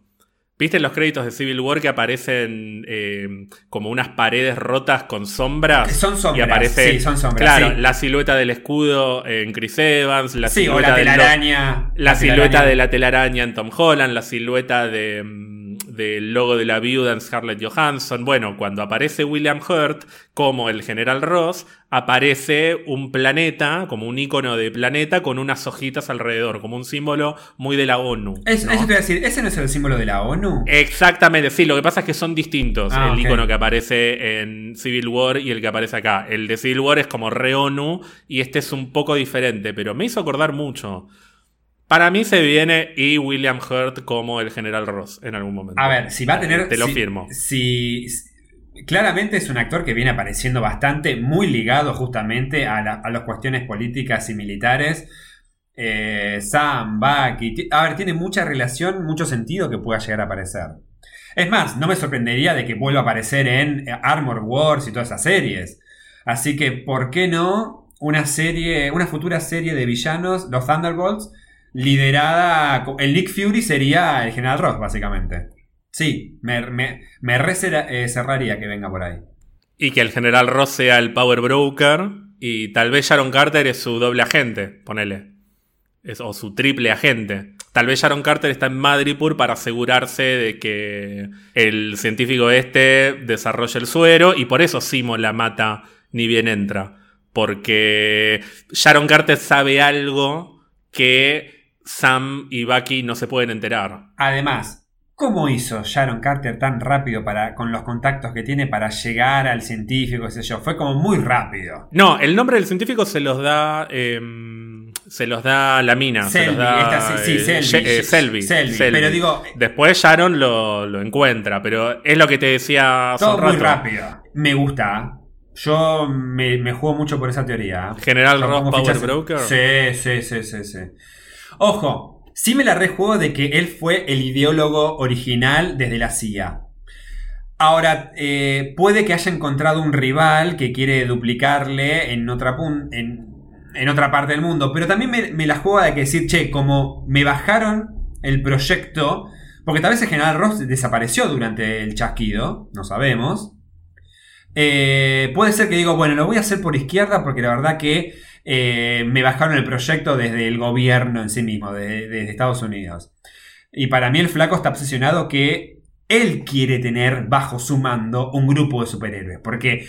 ¿Viste los créditos de Civil War que aparecen eh, como unas paredes rotas con sombras? Son sombras, Y aparece, sí, son sombras, Claro, sí. la silueta del escudo en Chris Evans, la Sí, o silueta la del- telaraña. la silueta de la telaraña en Tom Holland, la silueta de, mm, del logo de la viuda en Scarlett Johansson. Bueno, cuando aparece William Hurt como el general Ross, aparece un planeta, como un icono de planeta con unas hojitas alrededor, como un símbolo muy de la ONU. Es- ¿no? Eso te voy a decir, ¿ese no es el símbolo de la ONU? Exactamente, sí, lo que pasa es que son distintos Ah, el icono que aparece en Civil War y el que aparece acá. El de Civil War es como re ONU y este es un poco diferente, pero me hizo acordar mucho. Para mí se viene y William Hurt como el General Ross en algún momento. A ver, si va a tener. Te lo si- firmo. Si, Claramente es un actor que viene apareciendo bastante, muy ligado justamente a, la- a las cuestiones políticas y militares. Eh, Sam, Bucky. A ver, tiene mucha relación, mucho sentido que pueda llegar a aparecer. Es más, no me sorprendería de que vuelva a aparecer en eh, Armor Wars y todas esas series. Así que, ¿por qué no una serie, una futura serie de villanos, los Thunderbolts, liderada... El Nick Fury sería el General Ross, básicamente. Sí, me, me, eh, cerraría que venga por ahí. Y que el General Ross sea el Power Broker y tal vez Sharon Carter es su doble agente, ponele. Es- o su triple agente. Tal vez Sharon Carter está en Madripoor para asegurarse de que el científico este desarrolle el suero y por eso Simo la mata ni bien entra. Porque Sharon Carter sabe algo que Sam y Bucky no se pueden enterar. Además, ¿cómo hizo Sharon Carter tan rápido para, con los contactos que tiene para llegar al científico, sé yo? Fue como muy rápido. No, el nombre del científico se los da. em, se los da la mina. se los Selby, da, esta sí, sí, eh, Selby. Eh, Selby, Selby, Selby. pero digo- Después Sharon lo, lo encuentra, pero es lo que te decía Todo muy rato. rápido. Me gusta. Yo me, me juego mucho por esa teoría. General Ross Power fichas Broker. Sí, sí, sí, sí, sí. Ojo, sí me la rejuego de que él fue el ideólogo original desde la CIA. Ahora, eh, puede que haya encontrado un rival que quiere duplicarle en otra, en, en otra parte del mundo, pero también me, la juego de que decir, che, como me bajaron el proyecto, porque tal vez el general Ross desapareció durante el chasquido, no sabemos. Eh, puede ser que digo, bueno, lo voy a hacer por izquierda porque la verdad que eh, me bajaron el proyecto desde el gobierno en sí mismo, de- desde Estados Unidos. Y para mí el flaco está obsesionado que él quiere tener bajo su mando un grupo de superhéroes. Porque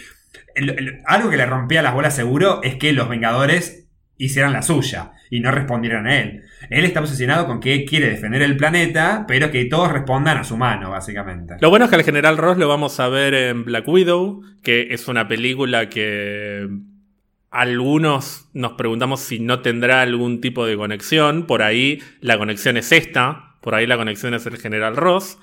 algo que le rompía las bolas seguro es que los Vengadores hicieran la suya y no respondieran a él. Él está obsesionado con que quiere defender el planeta, pero que todos respondan a su mano, básicamente. Lo bueno es que al General Ross lo vamos a ver en Black Widow, que es una película que algunos nos preguntamos si no tendrá algún tipo de conexión. Por ahí la conexión es esta, por ahí la conexión es el General Ross.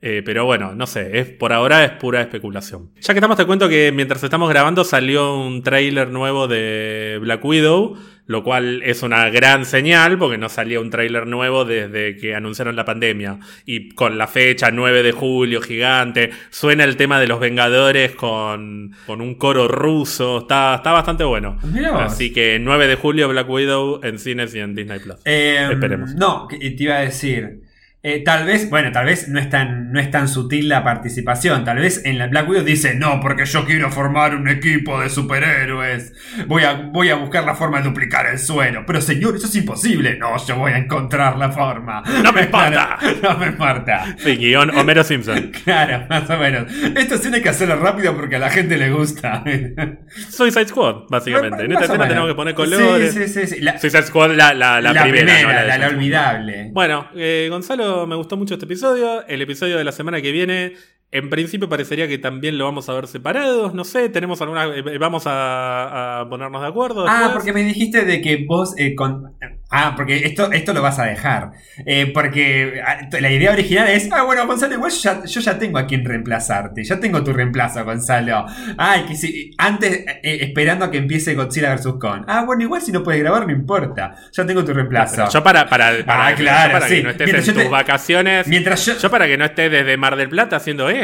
Eh, pero bueno, no sé, es, por ahora es pura especulación. Ya que estamos, te cuento que mientras estamos grabando salió un tráiler nuevo de Black Widow, lo cual es una gran señal porque no salía un tráiler nuevo desde que anunciaron la pandemia. Y con la fecha 9 de julio, gigante, suena el tema de los Vengadores con, con un coro ruso, está, está bastante bueno. Así que 9 de julio Black Widow en cines y en Disney Plus. Eh, Esperemos. No, te iba a decir. Eh, tal vez, bueno, tal vez no es, tan, no es tan sutil la participación. Tal vez en la Black Widow dice, no, porque yo quiero formar un equipo de superhéroes. Voy a, voy a buscar la forma de duplicar el suero. Pero señor, eso es imposible. No, yo voy a encontrar la forma. No me importa. no me importa. Sí, guion Homero Simpson. Claro, más o menos. Esto tiene que hacerlo rápido porque a la gente le gusta. Suicide Squad, básicamente. En esta Más escena tenemos que poner colores. Sí, sí, sí. sí. La, Suicide Squad, la, la, primera, primera, ¿no? la, la olvidable. Bueno, eh, Gonzalo, me gustó mucho este episodio. El episodio de la semana que viene, en principio parecería que también lo vamos a ver separados. No sé, tenemos alguna. eh, vamos a, a ponernos de acuerdo. Ah, porque me dijiste de que vos. eh, con- Ah, porque esto, esto lo vas a dejar. Eh, porque ah, la idea original es, ah, bueno, Gonzalo, igual yo ya, yo ya tengo a quien reemplazarte. Ya tengo tu reemplazo, Gonzalo. Ay, que si, antes, eh, esperando a que empiece Godzilla vs. Kong. Ah, bueno, igual si no puedes grabar, no importa. Ya tengo tu reemplazo. Yo para, para, para, Ah, claro, yo para sí. que no estés Mientras en tus te- vacaciones. Mientras yo, Yo para que no estés desde Mar del Plata haciendo esto,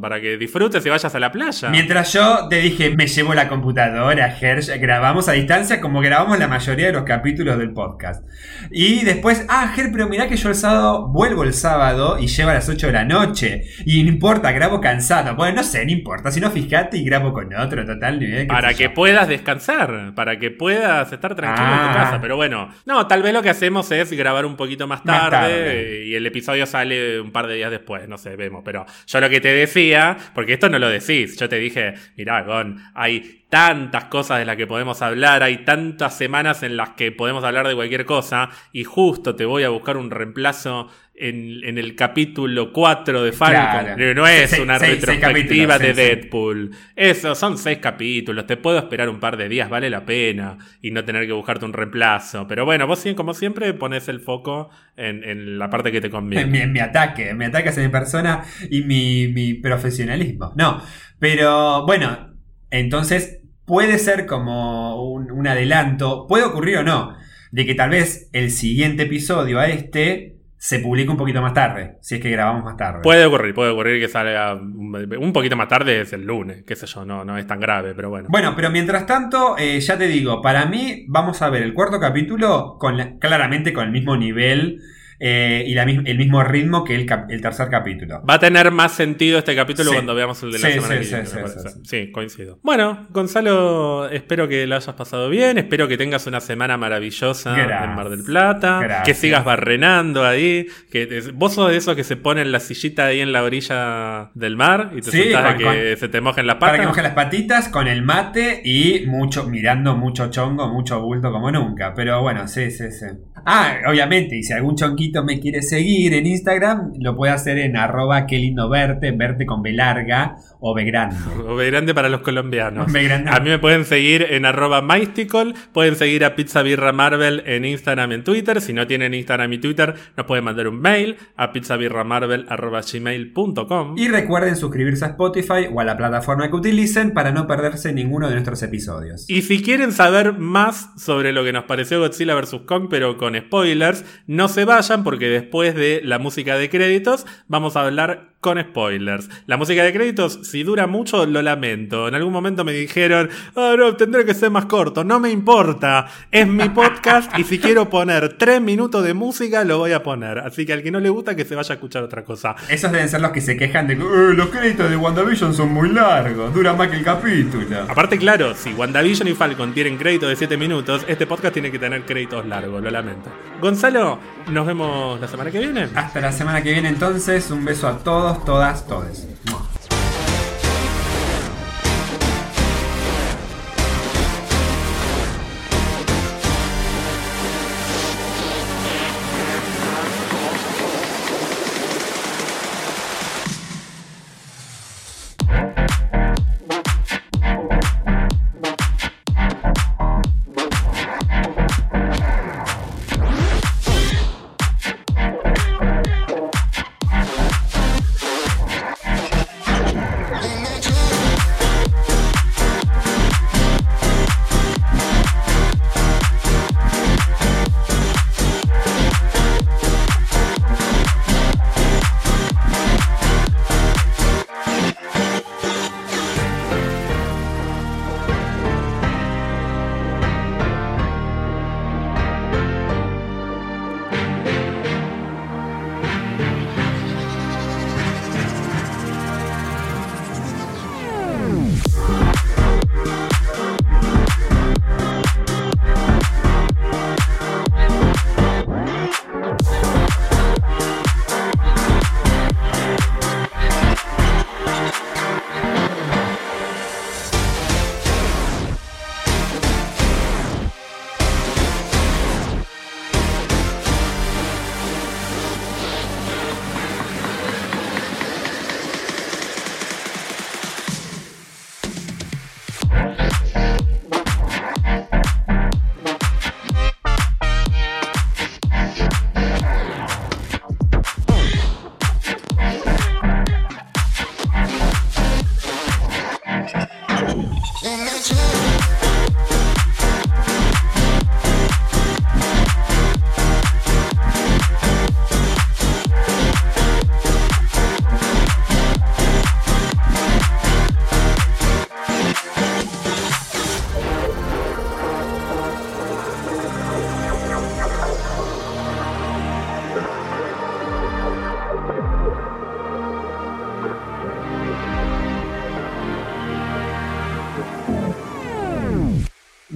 para que disfrutes y vayas a la playa. mientras yo te dije, me llevo la computadora, Hersh, grabamos a distancia como grabamos la mayoría de los capítulos del podcast. Y después, ah, Ger, pero mirá que yo el sábado vuelvo el sábado y llevo a las 8 de la noche. Y no importa, grabo cansado. Bueno, no sé, no importa. Si no, fijate y grabo con otro, total. qué Para que yo. puedas descansar, para que puedas estar tranquilo en tu Ah. casa. Pero bueno, no, tal vez lo que hacemos es grabar un poquito más tarde. y el episodio sale un par de días después, no sé, vemos. Pero yo lo que te decía, porque esto no lo decís, yo te dije, mirá, Gon, hay tantas cosas de las que podemos hablar, hay tantas semanas en las que podemos hablar de cualquier cosa, y justo te voy a buscar un reemplazo. En, en el capítulo 4 de Falcon. Claro. No es Seis- una seis- retrospectiva de. Deadpool. Eso, son seis capítulos. Te puedo esperar un par de días, vale la pena. Y no tener que buscarte un reemplazo. Pero bueno, vos como siempre, pones el foco en, en la parte que te En conviene. mi, en mi ataque, mi ataque hacia mi persona y mi, mi profesionalismo. No, pero bueno, entonces puede ser como un, un adelanto, puede ocurrir o no, de que tal vez el siguiente episodio a este se publique un poquito más tarde, si es que grabamos más tarde. Puede ocurrir, puede ocurrir que salga un poquito más tarde, es el lunes, qué sé yo, no, no es tan grave, pero bueno. Bueno, pero mientras tanto, eh, ya te digo, para mí vamos a ver el cuarto capítulo con la- claramente con el mismo nivel eh, y la el mismo ritmo que el, el tercer capítulo. Va a tener más sentido este capítulo Sí. cuando veamos el de la Sí, semana sí, que sí, viene, sí, coincido. Bueno, Gonzalo, espero que lo hayas pasado bien, espero que tengas una semana maravillosa Gracias. en Mar del Plata, Gracias. que sigas barrenando ahí, que te- vos sos de esos que se ponen la sillita ahí en la orilla del mar y te sentás a que con- se te mojen las Para patas. que moje las patitas con el mate y mucho, mirando mucho chongo, mucho bulto como nunca. Pero bueno, sí, sí, sí. Ah, obviamente, y si algún chonquito me quiere seguir en Instagram, lo puede hacer en arroba qué lindo verte, verte con B larga o B grande. O B grande para los colombianos. Grande. A mí me pueden seguir en arroba mystical, pueden seguir a Pizza Birra Marvel en Instagram y en Twitter. Si no tienen Instagram y Twitter, nos pueden mandar un mail a pizzabirramarvel arroba gmail.com. Y recuerden suscribirse a Spotify o a la plataforma que utilicen para no perderse ninguno de nuestros episodios. Y si quieren saber más sobre lo que nos pareció Godzilla vs. Kong, pero con spoilers, no se vayan porque después de la música de créditos vamos a hablar con spoilers. La música de créditos, si dura mucho, lo lamento. En algún momento me dijeron, ah, no, tendré que ser más corto. No me importa. Es mi podcast y si quiero poner tres minutos de música, lo voy a poner. Así que al que no le gusta, que se vaya a escuchar otra cosa. Esos deben ser los que se quejan de que "Eh, los créditos de WandaVision son muy largos, dura más que el capítulo. Aparte, claro, si WandaVision y Falcon tienen crédito de 7 minutos, este podcast tiene que tener créditos largos, lo lamento. Gonzalo, nos vemos la semana que viene. Hasta la semana que viene entonces, un beso a todos, todas, todes.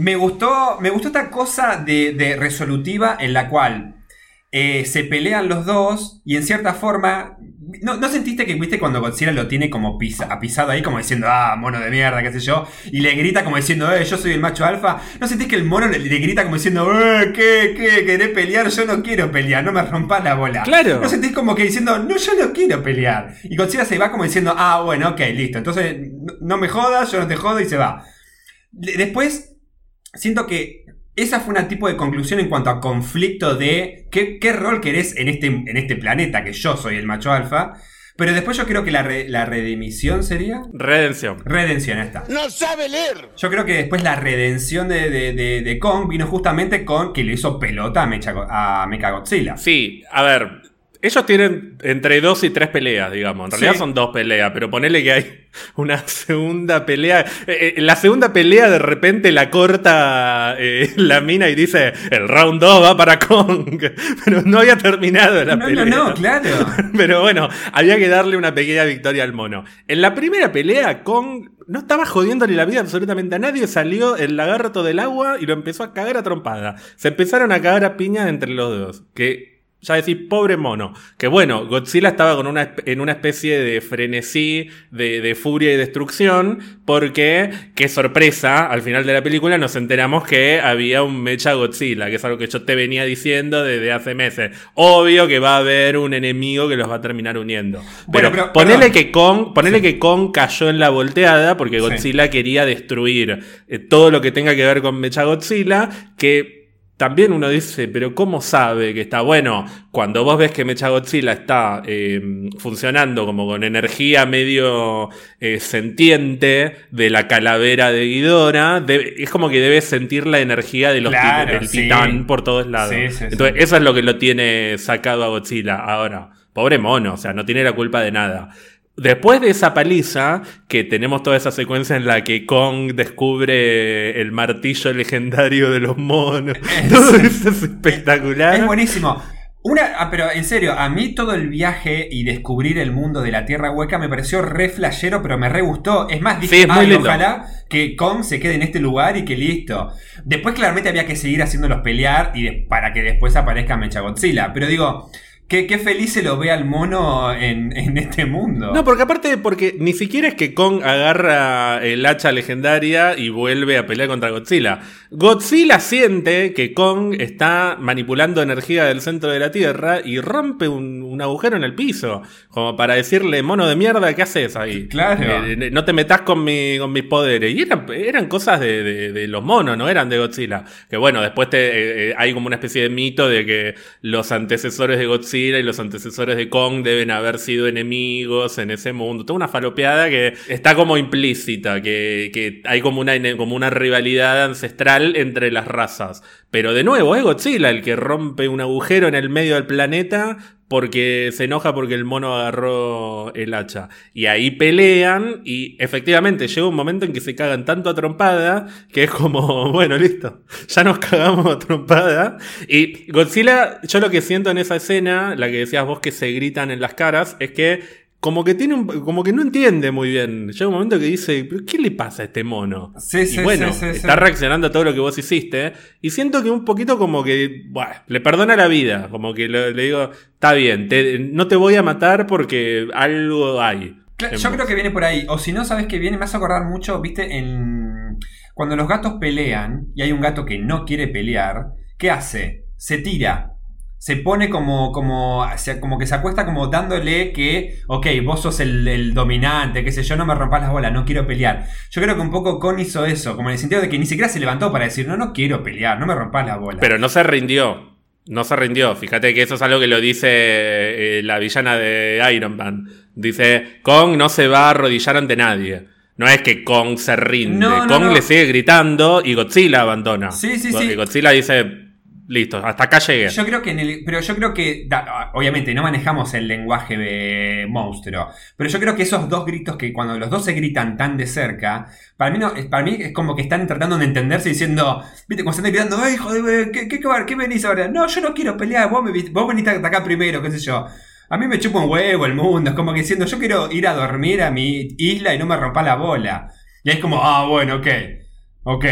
Me gustó, me gustó esta cosa de, de resolutiva en la cual eh, se pelean los dos y en cierta forma. ¿No, ¿no sentiste que viste cuando Godzilla lo tiene como pisa, apisado ahí, como diciendo, ah, mono de mierda, qué sé yo? Y le grita como diciendo, eh, yo soy el macho alfa. ¿No sentís que el mono le, le grita como diciendo, eh, ¿qué, qué? ¿Querés pelear? Yo no quiero pelear, no me rompas la bola. Claro. ¿No sentís como que diciendo, no, yo no quiero pelear? Y Godzilla se va como diciendo, ah, bueno, ok, listo. Entonces, no, me jodas, yo no te jodo y se va. De- Después, siento que esa fue una tipo de conclusión en cuanto a conflicto de qué, qué rol querés en este, en este planeta, que yo soy el macho alfa. Pero después yo creo que la, re- la redimición sería... Redención. Redención, esta. ¡No sabe leer! Yo creo que después la redención de, de, de- de Kong vino justamente con que le hizo pelota a, Mecha, a Mechagodzilla. Sí, a ver. Ellos tienen entre dos y tres peleas, digamos. En realidad Sí. son dos peleas, pero ponele que hay una segunda pelea. Eh, eh, la segunda pelea de repente la corta eh, la mina y dice, el round 2 va para Kong. Pero no había terminado la No, pelea. no, no, claro. Pero bueno, había que darle una pequeña victoria al mono. En la primera pelea, Kong no estaba jodiéndole la vida absolutamente a nadie. Salió el lagarto del agua y lo empezó a cagar a trompada. Se empezaron a cagar a piña entre los dos. Que ya decís, pobre mono. Que bueno, Godzilla estaba con una, en una especie de frenesí, de, de furia y destrucción. Porque, qué sorpresa, al final de la película nos enteramos que había un mecha Godzilla, que es algo que yo te venía diciendo desde hace meses. Obvio que va a haber un enemigo que los va a terminar uniendo. Bueno, Pero, ponele perdón. que Kong, ponele que Kong cayó en la volteada porque Sí. Godzilla quería destruir eh, todo lo que tenga que ver con Mecha Godzilla, que también uno dice, pero ¿cómo sabe que está bueno? Cuando vos ves que Mecha Godzilla está eh, funcionando como con energía medio eh, sentiente de la calavera de Ghidorah, debe- es como que debes sentir la energía de los Claro, del sí. titán por todos lados. Sí, sí, sí. Entonces, eso es lo que lo tiene sacado a Godzilla. Ahora, pobre mono, o sea, no tiene la culpa de nada. Después de esa paliza, que tenemos toda esa secuencia en la que Kong descubre el martillo legendario de los monos, todo eso es espectacular. Es buenísimo. Una, ah, pero en serio, a mí todo el viaje y descubrir el mundo de la Tierra Hueca me pareció re flashero, pero me re gustó. Es más, dije, Sí, es muy "Ay, lindo". ojalá que Kong se quede en este lugar y que listo. Después claramente había que seguir haciéndolos pelear y de- para que después aparezca Mechagodzilla. Pero digo, qué, qué feliz se lo ve al mono en, en este mundo. No, porque aparte, porque ni siquiera es que Kong agarra el hacha legendaria y vuelve a pelear contra Godzilla. Godzilla siente que Kong está manipulando energía del centro de la Tierra y rompe un, un agujero en el piso. Como para decirle, mono de mierda, ¿qué haces ahí? Claro. Eh, no te metas con, mi, con mis poderes. Y eran, eran cosas de, de- de los monos, no eran de Godzilla. Que bueno, después te, eh, eh, hay como una especie de mito de que los antecesores de Godzilla y los antecesores de Kong deben haber sido enemigos en ese mundo. Toda una falopeada que está como implícita, que, hay como una, como una rivalidad ancestral entre las razas. Pero de nuevo, es Godzilla el que rompe un agujero en el medio del planeta porque se enoja porque el mono agarró el hacha. Y ahí pelean y efectivamente llega un momento en que se cagan tanto a trompada que es como, bueno, listo, ya nos cagamos a trompada. Y Godzilla, yo lo que siento en esa escena, la que decías vos que se gritan en las caras, es que como que tiene un, como que no entiende muy bien. Llega un momento que dice, ¿pero qué le pasa a este mono? Sí, y sí, bueno, sí, sí, está reaccionando a todo lo que vos hiciste. Y siento que un poquito como que, bueno, le perdona la vida. Como que le digo, está bien, te- no te voy a matar porque algo hay. En Yo vos". creo que viene por ahí. O si no, ¿sabes qué viene? Me hace acordar mucho, viste, en. Cuando los gatos pelean y hay un gato que no quiere pelear, ¿qué hace? Se tira. Se pone como, como, como que se acuesta como dándole que, ok, vos sos el, el dominante, qué sé yo, no me rompas las bolas, no quiero pelear. Yo creo que un poco Con hizo eso, como en el sentido de que ni siquiera se levantó para decir, no, no quiero pelear, no me rompas las bolas. Pero no se rindió. No se rindió. Fíjate que eso es algo que lo dice eh, la villana de Iron Man. Dice, Kong no se va a arrodillar ante nadie. No es que Kong se rinde. No, no, Kong no. le sigue gritando y Godzilla abandona. Sí, sí, Go- sí. y Godzilla dice, listo, hasta acá llegué. Yo creo que en el. Pero yo creo que. obviamente, no manejamos el lenguaje de monstruo. Pero yo creo que esos dos gritos que cuando los dos se gritan tan de cerca. Para mí, no, para mí es como que están tratando de entenderse diciendo. Viste, cuando están gritando, ¡ay, joder, ¿qué, qué, qué, venís ahora? No, yo no quiero pelear, vos, me, vos venís a atacar primero, qué sé yo. A mí me chupa un huevo el mundo. Es como que diciendo, yo quiero ir a dormir a mi isla y no me rompa la bola. Y es como, ah, bueno, ok. Ok.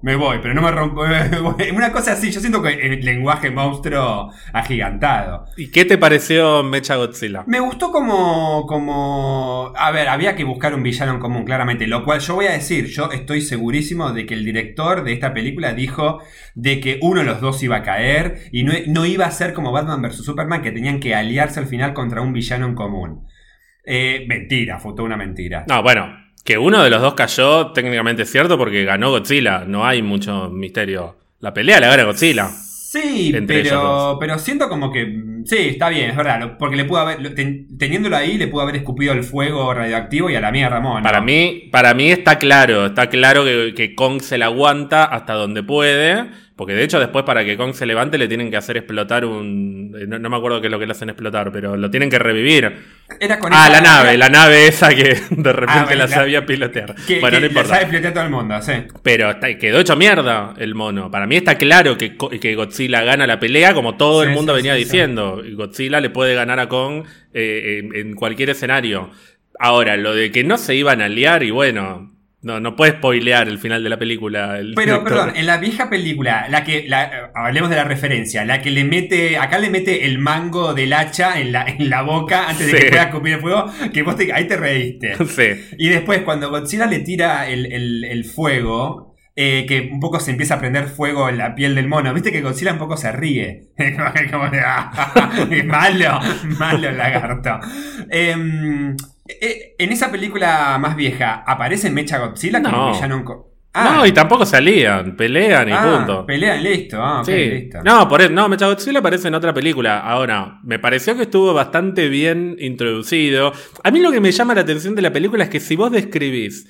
Me voy, pero no me rompo. me. Una cosa así, yo siento que el lenguaje monstruo agigantado. ¿Y qué te pareció Mecha Godzilla? Me gustó como, como... A ver, había que buscar un villano en común, claramente. Lo cual yo voy a decir, yo estoy segurísimo de que el director de esta película dijo de que uno de los dos iba a caer y no, no iba a ser como Batman vs. Superman, que tenían que aliarse al final contra un villano en común. Eh, mentira, fue toda una mentira. No, bueno, que uno de los dos cayó técnicamente es cierto porque ganó Godzilla. No hay mucho misterio. La pelea la gana Godzilla. Sí, pero, pero siento como que. Sí, está bien, es verdad. Porque le pudo haber. lo- ten- teniéndolo ahí, le pudo haber escupido el fuego radioactivo y a la mía Ramón. Para mí, para mí está claro, está claro que, que Kong se la aguanta hasta donde puede, porque de hecho después para que Kong se levante le tienen que hacer explotar un... No, no me acuerdo qué es lo que le hacen explotar, pero lo tienen que revivir. Era con Ah, la nave, la nave esa que de repente Ah, bueno, la sabía pilotear. Que, bueno, que no importa. sabe a todo el mundo, sí. Pero está- quedó hecho mierda el mono. Para mí está claro que, que Godzilla gana la pelea, como todo Sí, el mundo sí, venía sí, diciendo. Godzilla le puede ganar a Kong eh, en, en cualquier escenario. Ahora, lo de que no se iban a aliar, y bueno, no, no puede spoilear el final de la película. el Pero, director. perdón, en la vieja película, la que. La, hablemos de la referencia, la que le mete. Acá le mete el mango del hacha en la, en la boca antes de que pueda escupir el fuego. Que vos te- ahí te reíste. Sí. Y después, cuando Godzilla le tira el, el- el fuego, eh, que un poco se empieza a prender fuego en la piel del mono, viste que Godzilla un poco se ríe. Como de, "Ah, malo, malo el lagarto. Eh, en esa película más vieja, ¿aparece Mecha Godzilla como No. villano? en co- No, y tampoco salían, pelean y ah, punto. Pelean, listo. Ah, ok, Sí. listo. No, por eso, no, Mechagodzilla aparece en otra película. Ahora, me pareció que estuvo bastante bien introducido. A mí lo que me llama la atención de la película es que si vos describís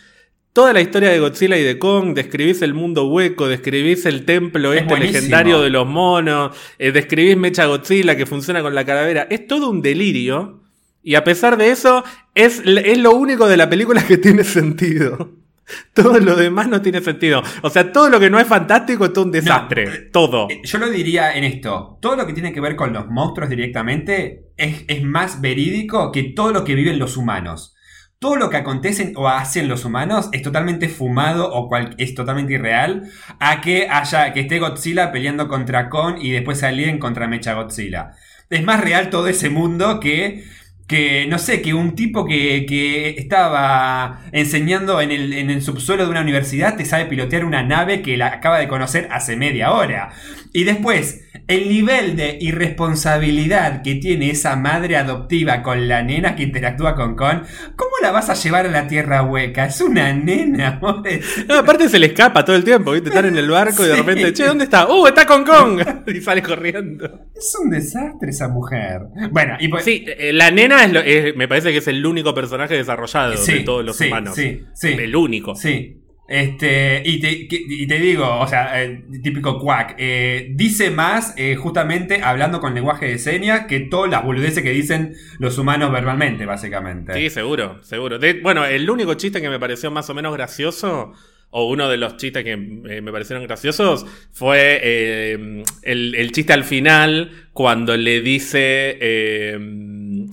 toda la historia de Godzilla y de Kong, describís el mundo hueco, describís el templo Es este buenísimo. legendario de los monos, eh, describís Mechagodzilla que funciona con la calavera, es todo un delirio. Y a pesar de eso, es, es lo único de la película que tiene sentido. Todo lo demás no tiene sentido. O sea, todo lo que no es fantástico es todo un desastre. eh, todo. Eh, Yo lo diría en esto. Todo lo que tiene que ver con los monstruos directamente es, es más verídico que todo lo que viven los humanos. Todo lo que acontecen o hacen los humanos es totalmente fumado o cual- es totalmente irreal a que haya que esté Godzilla peleando contra Kong y después salien contra Mecha Godzilla. Es más real todo ese mundo que que no sé, que un tipo que, que estaba enseñando en el, en el subsuelo de una universidad te sabe pilotear una nave que la acaba de conocer hace media hora. Y después, el nivel de irresponsabilidad que tiene esa madre adoptiva con la nena que interactúa con Con, ¿cómo la vas a llevar a la tierra hueca? Es una nena. No, aparte se le escapa todo el tiempo, ¿viste? Están en el barco y de repente, che, ¿dónde está? ¡Uh, está con Kong! Y sale corriendo. Es un desastre esa mujer. Bueno, y pues... Sí, eh, la nena es lo- es- me parece que es el único personaje desarrollado Sí, de todos los sí, humanos. sí, sí. El único. Sí. Este, y te, y te digo, o sea, eh, típico quack, eh, dice más eh, justamente hablando con lenguaje de señas que todas las boludeces que dicen los humanos verbalmente, básicamente. Sí, seguro, seguro. Bueno, el único chiste que me pareció más o menos gracioso, o uno de los chistes que eh, me parecieron graciosos, fue eh, el, el chiste al final cuando le dice eh,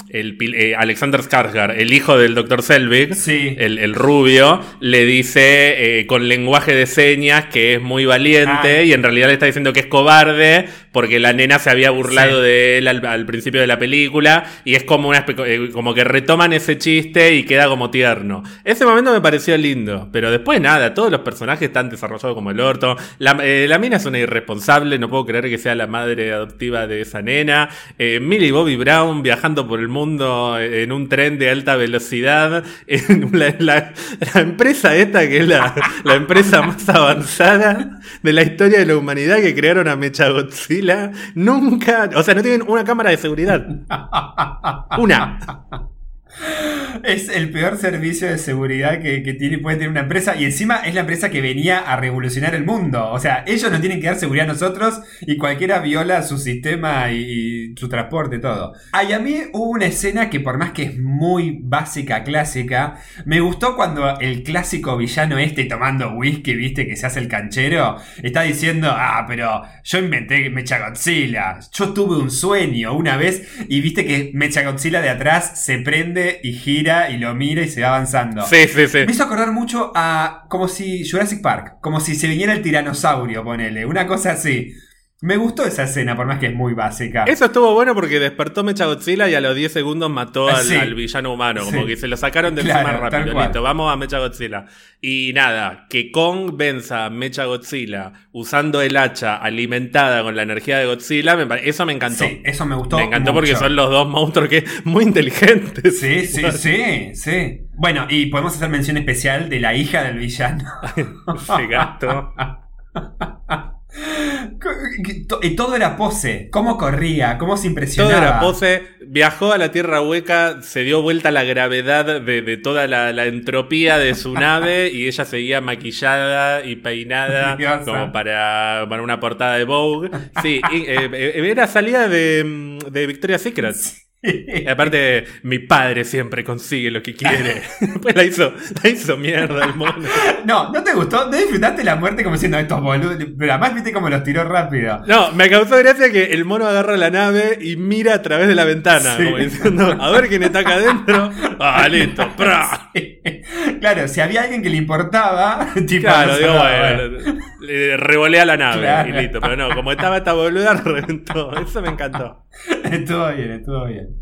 el, eh, Alexander Skarsgård, el hijo del Dr. Selvig, Sí. el, el rubio, le dice eh, con lenguaje de señas que es muy valiente Ah. y en realidad le está diciendo que es cobarde porque la nena se había burlado Sí. de él al, al principio de la película y es como una eh, como que retoman ese chiste y queda como tierno. Ese momento me pareció lindo, pero después nada, todos los personajes están desarrollados como el orto. La, eh, la mina es una irresponsable, no puedo creer que sea la madre adoptiva de esa nena. Millie Bobby Brown viajando por el mundo en un tren de alta velocidad. En la, empresa esta, que es la, la empresa más avanzada de la historia de la humanidad que crearon a Mecha Godzilla, nunca, o sea, no tienen una cámara de seguridad. Una. Es el peor servicio de seguridad que, que tiene, puede tener una empresa. Y encima es la empresa que venía a revolucionar el mundo. O sea, ellos nos tienen que dar seguridad a nosotros y cualquiera viola su sistema y, su transporte, todo. Ah, y a mí hubo una escena que por más que es muy básica, clásica, me gustó cuando el clásico villano este tomando whisky, viste, que se hace el canchero, está diciendo, ah, pero yo inventé Mecha Godzilla. Yo tuve un sueño una vez y viste que Mecha Godzilla de atrás se prende y gira y lo mira y se va avanzando. Sí, sí, sí. Me hizo acordar mucho a como si Jurassic Park, como si se viniera el tiranosaurio, ponele, una cosa así. Me gustó esa escena, por más que es muy básica. Eso estuvo bueno porque despertó Mecha Godzilla y a los 10 segundos mató al, Sí. al villano humano. Como Sí. que se lo sacaron de Claro, encima rápido. Listo, vamos a Mecha Godzilla. Y nada, que Kong venza a Mecha Godzilla usando el hacha alimentada con la energía de Godzilla, me eso me encantó. Sí, eso me gustó. me encantó porque son los dos monstruos que muy inteligentes. Sí, sí, sí, sí. Bueno, y podemos hacer mención especial de la hija del villano. Ese gato. y todo era pose. Cómo corría, cómo se Todo impresionaba. era pose, viajó a la Tierra Hueca, se dio vuelta la gravedad de, de toda la, la entropía de su nave y ella seguía maquillada y peinada Diosa. como para, para una portada de Vogue. Sí, y, eh, eh, era salida de, de Victoria's Secret. Y aparte, mi padre siempre consigue lo que quiere. Pues la hizo, la hizo mierda el mono. No, ¿no te gustó? ¿No disfrutaste la muerte como diciendo estos boludos? Pero además viste cómo los tiró rápido. No, me causó gracia que el mono agarra la nave y mira a través de la ventana, Sí. como diciendo, a ver quién está acá adentro. Ah, listo, ¡pra! Claro, si había alguien que le importaba, tipo, Claro, no digo, sonaba, bueno, le revolea la nave Claro. y listo. Pero no, como estaba esta boluda, reventó. Eso me encantó. Estuvo bien, estuvo bien.